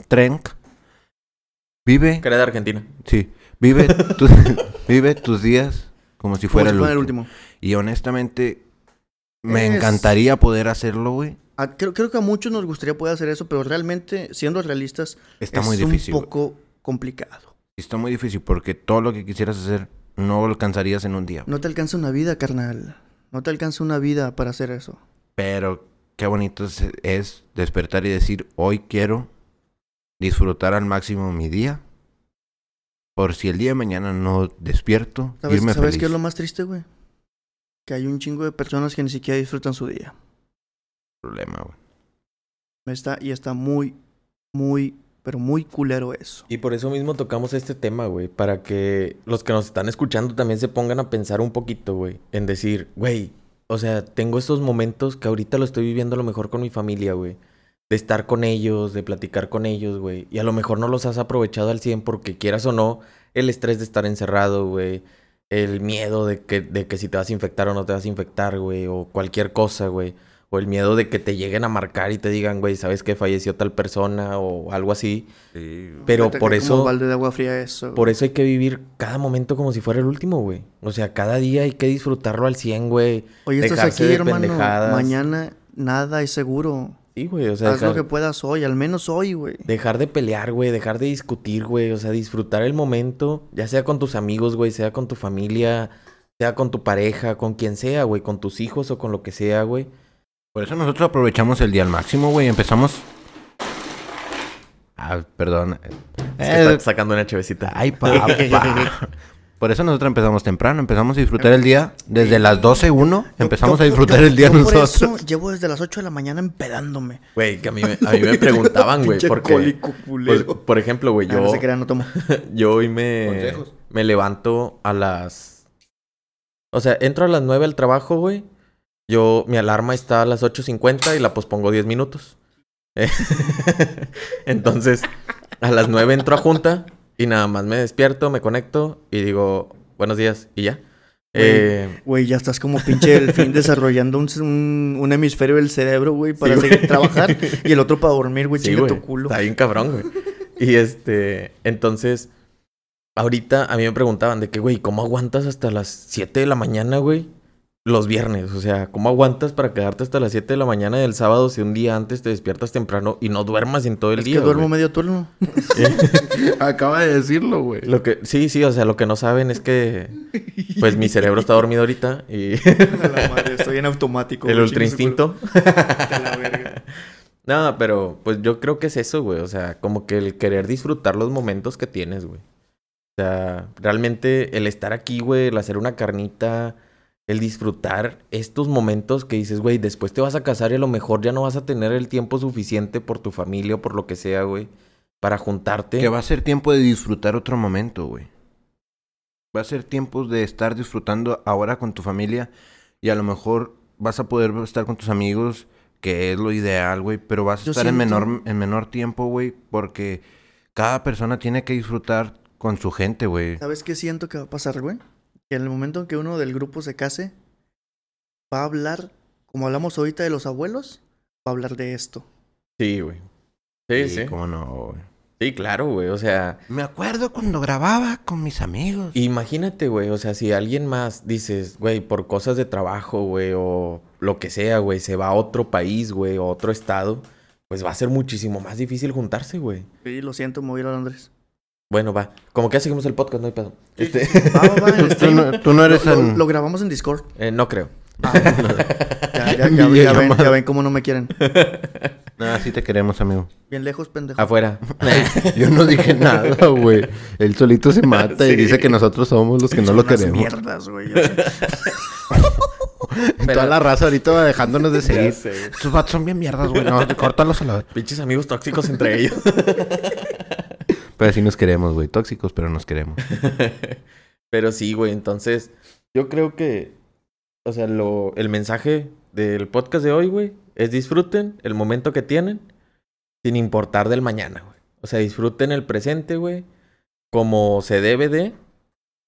Trenk. Vive, Que era de Argentina. sí, vive, tu- vive tus días como si Como fuera si el, último. Y honestamente me Es- encantaría poder hacerlo, güey. Creo, creo que a muchos nos gustaría poder hacer eso, pero realmente, siendo realistas, Está es muy difícil. un güey. poco complicado. Está muy difícil porque todo lo que quisieras hacer no lo alcanzarías en un día. No te alcanza una vida, carnal. No te alcanza una vida para hacer eso. Pero qué bonito es, es despertar y decir, hoy quiero disfrutar al máximo mi día. Por si el día de mañana no despierto, ¿Sabes, irme ¿sabes feliz. qué es lo más triste, güey? Que hay un chingo de personas que ni siquiera disfrutan su día. problema, güey. Está, y está muy, muy, pero muy culero eso. Y por eso mismo tocamos este tema, güey. Para que los que nos están escuchando también se pongan a pensar un poquito, güey. En decir, güey, o sea, tengo estos momentos que ahorita lo estoy viviendo a lo mejor con mi familia, güey. De estar con ellos, de platicar con ellos, güey. Y a lo mejor no los has aprovechado al 100 porque quieras o no, el estrés de estar encerrado, güey. El miedo de que, de que si te vas a infectar o no te vas a infectar, güey. O cualquier cosa, güey. O el miedo de que te lleguen a marcar y te digan, güey, ¿sabes que falleció tal persona? O algo así. Pero Fíjate por que como eso... balde de agua fría eso. Por eso hay que vivir cada momento como si fuera el último, güey. O sea, cada día hay que disfrutarlo al 100, güey. Oye, estás dejarse aquí, de hermano. pendejadas. Mañana nada es seguro. Sí, güey. O sea, Haz lo que puedas hoy, al menos hoy, güey. dejar de pelear, güey. Dejar de discutir, güey. O sea, disfrutar el momento. Ya sea con tus amigos, güey. Sea con tu familia. Sea con tu pareja. Con quien sea, güey. Con tus hijos o con lo que sea, güey. Por eso nosotros aprovechamos el día al máximo, güey. Empezamos. Ah, perdón. Es que Eh, está sacando una chevecita. Ay, papá. Por eso nosotros empezamos temprano. Empezamos a disfrutar el día desde las 12.1. Yo- Empezamos yo- a disfrutar yo- el día yo nosotros. Por eso llevo desde las 8 de la mañana empedándome. Güey, que a mí me, a mí me preguntaban, güey. Porque, pues, por ejemplo, güey, Ah, yo... no se crean, no tomo. Yo hoy me, Consejos. me levanto a las... O sea, entro a las 9 al trabajo, güey. Yo, mi alarma está a las 8.50 y la pospongo 10 minutos. Entonces, a las 9 entro a junta y nada más me despierto, me conecto y digo, buenos días y ya. Eh, Güey, ya estás como pinche delfín desarrollando un, un, un hemisferio del cerebro, güey, para Sí, seguir trabajar y el otro para dormir, güey, sí, chinga tu culo. Está bien cabrón, güey. Y este, entonces, ahorita a mí me preguntaban de que, güey, ¿cómo aguantas hasta las 7 de la mañana, güey? Los viernes. O sea, ¿cómo aguantas para quedarte hasta las 7 de la mañana del sábado si un día antes te despiertas temprano y no duermas en todo el Es día? que duermo medio turno. Acaba de decirlo, güey. Lo que, sí, sí, o sea, lo que no saben es que pues mi cerebro está dormido ahorita y A la madre, estoy en automático. el ultra instinto. la verga. No, pero pues yo creo que es eso, güey. O sea, como que el querer disfrutar los momentos que tienes, güey. O sea, realmente el estar aquí, güey, el hacer una carnita, el disfrutar estos momentos que dices, güey, después te vas a casar y a lo mejor ya no vas a tener el tiempo suficiente por tu familia o por lo que sea, güey, para juntarte. Que va a ser tiempo de disfrutar otro momento, güey. Va a ser tiempo de estar disfrutando ahora con tu familia y a lo mejor vas a poder estar con tus amigos, que es lo ideal, güey, pero vas a Yo estar en menor en menor tiempo, güey, porque cada persona tiene que disfrutar con su gente, güey. ¿Sabes qué siento que va a pasar, güey? Que en el momento en que uno del grupo se case, va a hablar, como hablamos ahorita de los abuelos, va a hablar de esto. Sí, güey. Sí, sí. cómo no, güey. Sí, claro, güey. O sea, Me acuerdo cuando grababa con mis amigos. Imagínate, güey, o sea, si alguien más dices, güey, por cosas de trabajo, güey, o lo que sea, güey, se va a otro país, güey, o a otro estado, pues va a ser muchísimo más difícil juntarse, güey. Sí, lo siento, me voy a ir a Londres. Bueno, va. Como que ya seguimos el podcast, no hay pedo. Este, Va, va, va, en Tú, no, tú no eres lo, lo- tan... lo grabamos en Discord. eh, no creo. Ah, ya, ya, ya, ya ven, ya ven cómo no me quieren. Ah, sí te queremos, amigo. Bien lejos, pendejo. Afuera. Yo no dije nada, güey. Él solito se mata y dice que nosotros somos los que no Son lo unas queremos. mierdas, güey. sé. Toda la raza ahorita va dejándonos de seguir. Sus vatos son bien mierdas, güey. No, córtalos a la vez. Pinches amigos tóxicos entre ellos. Pero sí nos queremos, güey. Tóxicos, pero nos queremos. Pero sí, güey, entonces yo creo que, o sea, lo, el mensaje del podcast de hoy, güey, es disfruten el momento que tienen sin importar del mañana, güey. O sea, disfruten el presente, güey, como se debe de,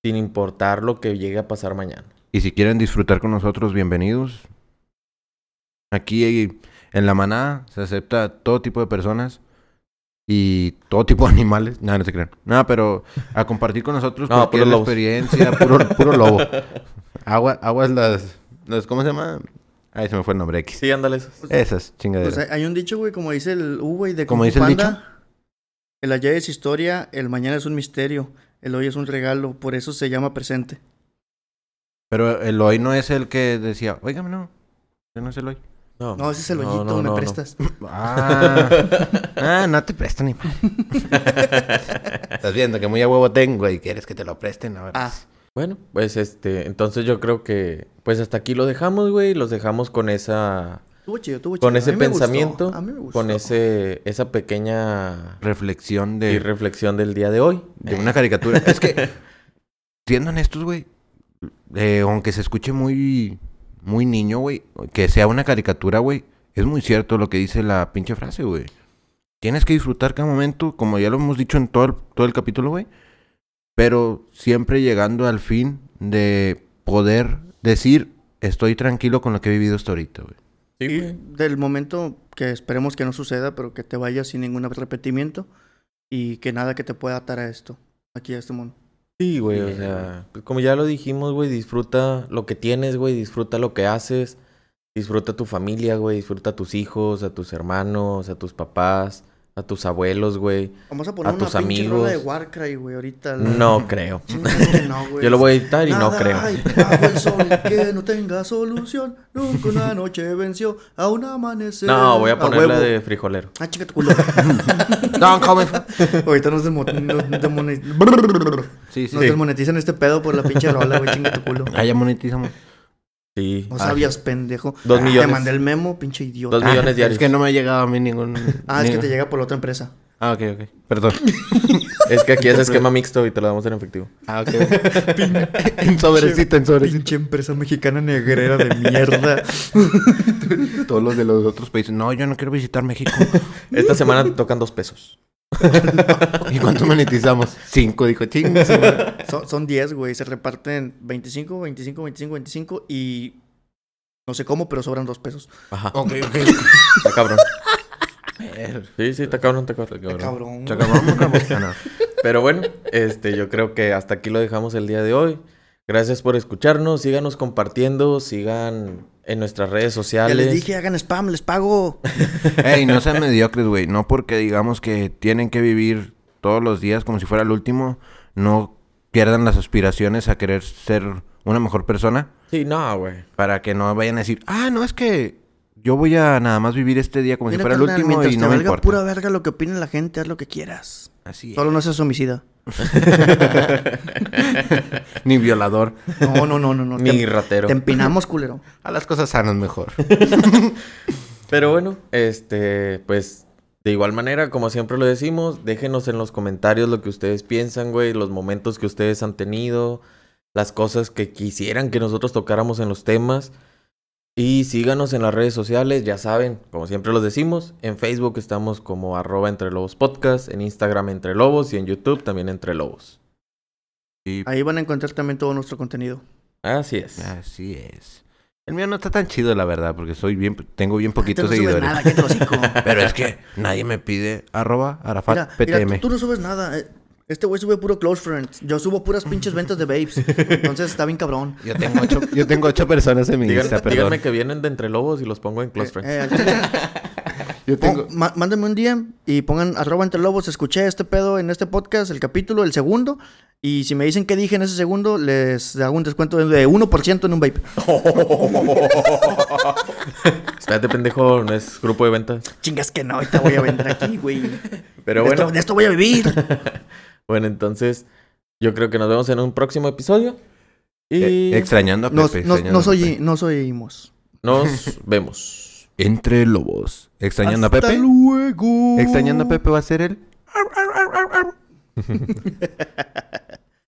sin importar lo que llegue a pasar mañana. Y si quieren disfrutar con nosotros, bienvenidos. Aquí en la manada se acepta todo tipo de personas y todo tipo de animales. Nada, no se crean. Nada, pero a compartir con nosotros No, cualquier lobos. experiencia, puro, puro lobo. Agua, aguas las, las. ¿Cómo se llama? Ay, se me fue el nombre X. Sí, ándales. Esas Pues chingaderas. hay- hay un dicho, güey, como dice el U, güey, de ¿Cómo Kung Fu dice el Panda. El ayer es historia, el mañana es un misterio, el hoy es un regalo, por eso se llama presente. Pero el hoy no es el que decía, óigame, no. Ese no es el hoy. No, ese es el no, hoyito, no, me no, prestas. Ah, ah no te presto ni mal. Estás viendo que muy a huevo tengo y quieres que te lo presten. A ver. Ah, Bueno, pues este, entonces yo creo que, pues hasta aquí lo dejamos, güey, los dejamos con esa, estuvo chido, estuvo chido. con A ese mí me gustó, pensamiento, a mí me gustó. con ese, esa pequeña Reflexión y de, reflexión del día de hoy. de una caricatura. es que, siendo honestos, güey, eh, aunque se escuche muy, muy niño, güey, que sea una caricatura, güey, es muy cierto lo que dice la pinche frase, güey. Tienes que disfrutar cada momento, como ya lo hemos dicho en todo el, todo el capítulo, güey. Pero siempre llegando al fin de poder decir, estoy tranquilo con lo que he vivido hasta ahorita, güey. Sí, Y del momento que esperemos que no suceda, pero que te vayas sin ningún repetimiento y que nada que te pueda atar a esto, aquí a este mundo. Sí, güey, o sea, pues, como ya lo dijimos, güey, disfruta lo que tienes, güey, disfruta lo que haces, disfruta tu familia, güey, disfruta a tus hijos, a tus hermanos, a tus papás, a tus abuelos, güey. Vamos a poner A una tus pinche rola de amigos. Warcry, güey, ahorita. la- No creo. No, güey. Yo lo voy a editar y no Nada creo. hay bajo el sol que no tenga solución. Nunca una noche venció a un amanecer. No, voy a poner la huevo. de frijolero. Ah, chica tu culo. No, come. Ahorita nos, desmo- nos demone- Sí, sí. nos desmonetizan este pedo por la pinche rola, güey. Chinga tu culo. Ah, ya monetizamos. Sí. No Ah, sabías, pendejo. Dos Ah, millones. Te mandé el memo, pinche idiota. Dos millones diarios. Es que no me ha llegado a mí ningún... Ah, es que te llega por la otra empresa. Ah, ok, ok. Perdón. Es que aquí es esquema mixto y te lo damos en efectivo. Ah, ok. en sobrecito, en sobrecito. Pinche empresa mexicana negrera de mierda. Todos los de los otros países. No, yo no quiero visitar México. Esta semana te tocan dos pesos. ¿Y cuánto monetizamos? Cinco, dijo chingas. son, son 10, güey. Se reparten 25, 25, 25, 25 y... No sé cómo, pero sobran dos pesos. Ajá. ok, ok. Está cabrón. Sí, sí, está cabrón, está cabrón. Qué cabrón. Chacabón, cabrón. Ah, no. Pero bueno, este, yo creo que hasta aquí lo dejamos el día de hoy. Gracias por escucharnos. Síganos compartiendo. Sigan en nuestras redes Ya sociales. les dije, hagan spam, les pago. Ey, no sean mediocres, güey. No porque digamos que tienen que vivir todos los días como si fuera el último, no pierdan las aspiraciones a querer ser una mejor persona. Sí, no, güey. Para que no vayan a decir, ah, no, es que yo voy a nada más vivir este día como Mira, si fuera el último y te no me importa. pura verga lo que opine la gente, haz lo que quieras. Así es. Solo no seas homicida. Ni violador. No, no, no, no. no. Ni te, ratero. te empinamos, culero. A las cosas sanas mejor. Pero bueno, este, pues de igual manera, como siempre lo decimos, déjenos en los comentarios lo que ustedes piensan, güey, los momentos que ustedes han tenido, las cosas que quisieran que nosotros tocáramos en los temas. Y síganos en las redes sociales, ya saben, como siempre los decimos, en Facebook estamos como arroba entre lobos podcast, en Instagram entre lobos y en YouTube también entre lobos. Y Ahí van a encontrar también todo nuestro contenido. Así es. así es. El mío no está tan chido, la verdad, porque soy bien, tengo bien poquitos no subes seguidores. nada, que te lo hocico. Pero es que nadie me pide arroba arafat mira, ptm. tú, tú no subes nada. eh. Este güey sube puro close friends. Yo subo puras pinches ventas de babes. Entonces está bien cabrón. Yo tengo ocho, yo tengo ocho personas en mi Díganme, Insta, perdón. díganme que vienen de entre lobos y los pongo en close friends. Eh, al chile, Yo tengo... pon- má- mándenme un DM y pongan arroba entre lobos. Escuché este pedo en este podcast, el capítulo, el segundo. Y si me dicen qué dije en ese segundo, les hago un descuento de 1% en un vape. Espérate, pendejo, no es grupo de ventas. Chingas que no, ahorita voy a vender aquí, güey. Pero de, bueno, esto, de esto voy a vivir. bueno, entonces yo creo que nos vemos en un próximo episodio. Y Eh, extrañando a Nos, Pepe. nos, extrañando nos, a oí- Pepe. nos oímos. nos vemos. Entre lobos. Extrañando a Hasta Pepe. luego. Extrañando a Pepe va a ser él.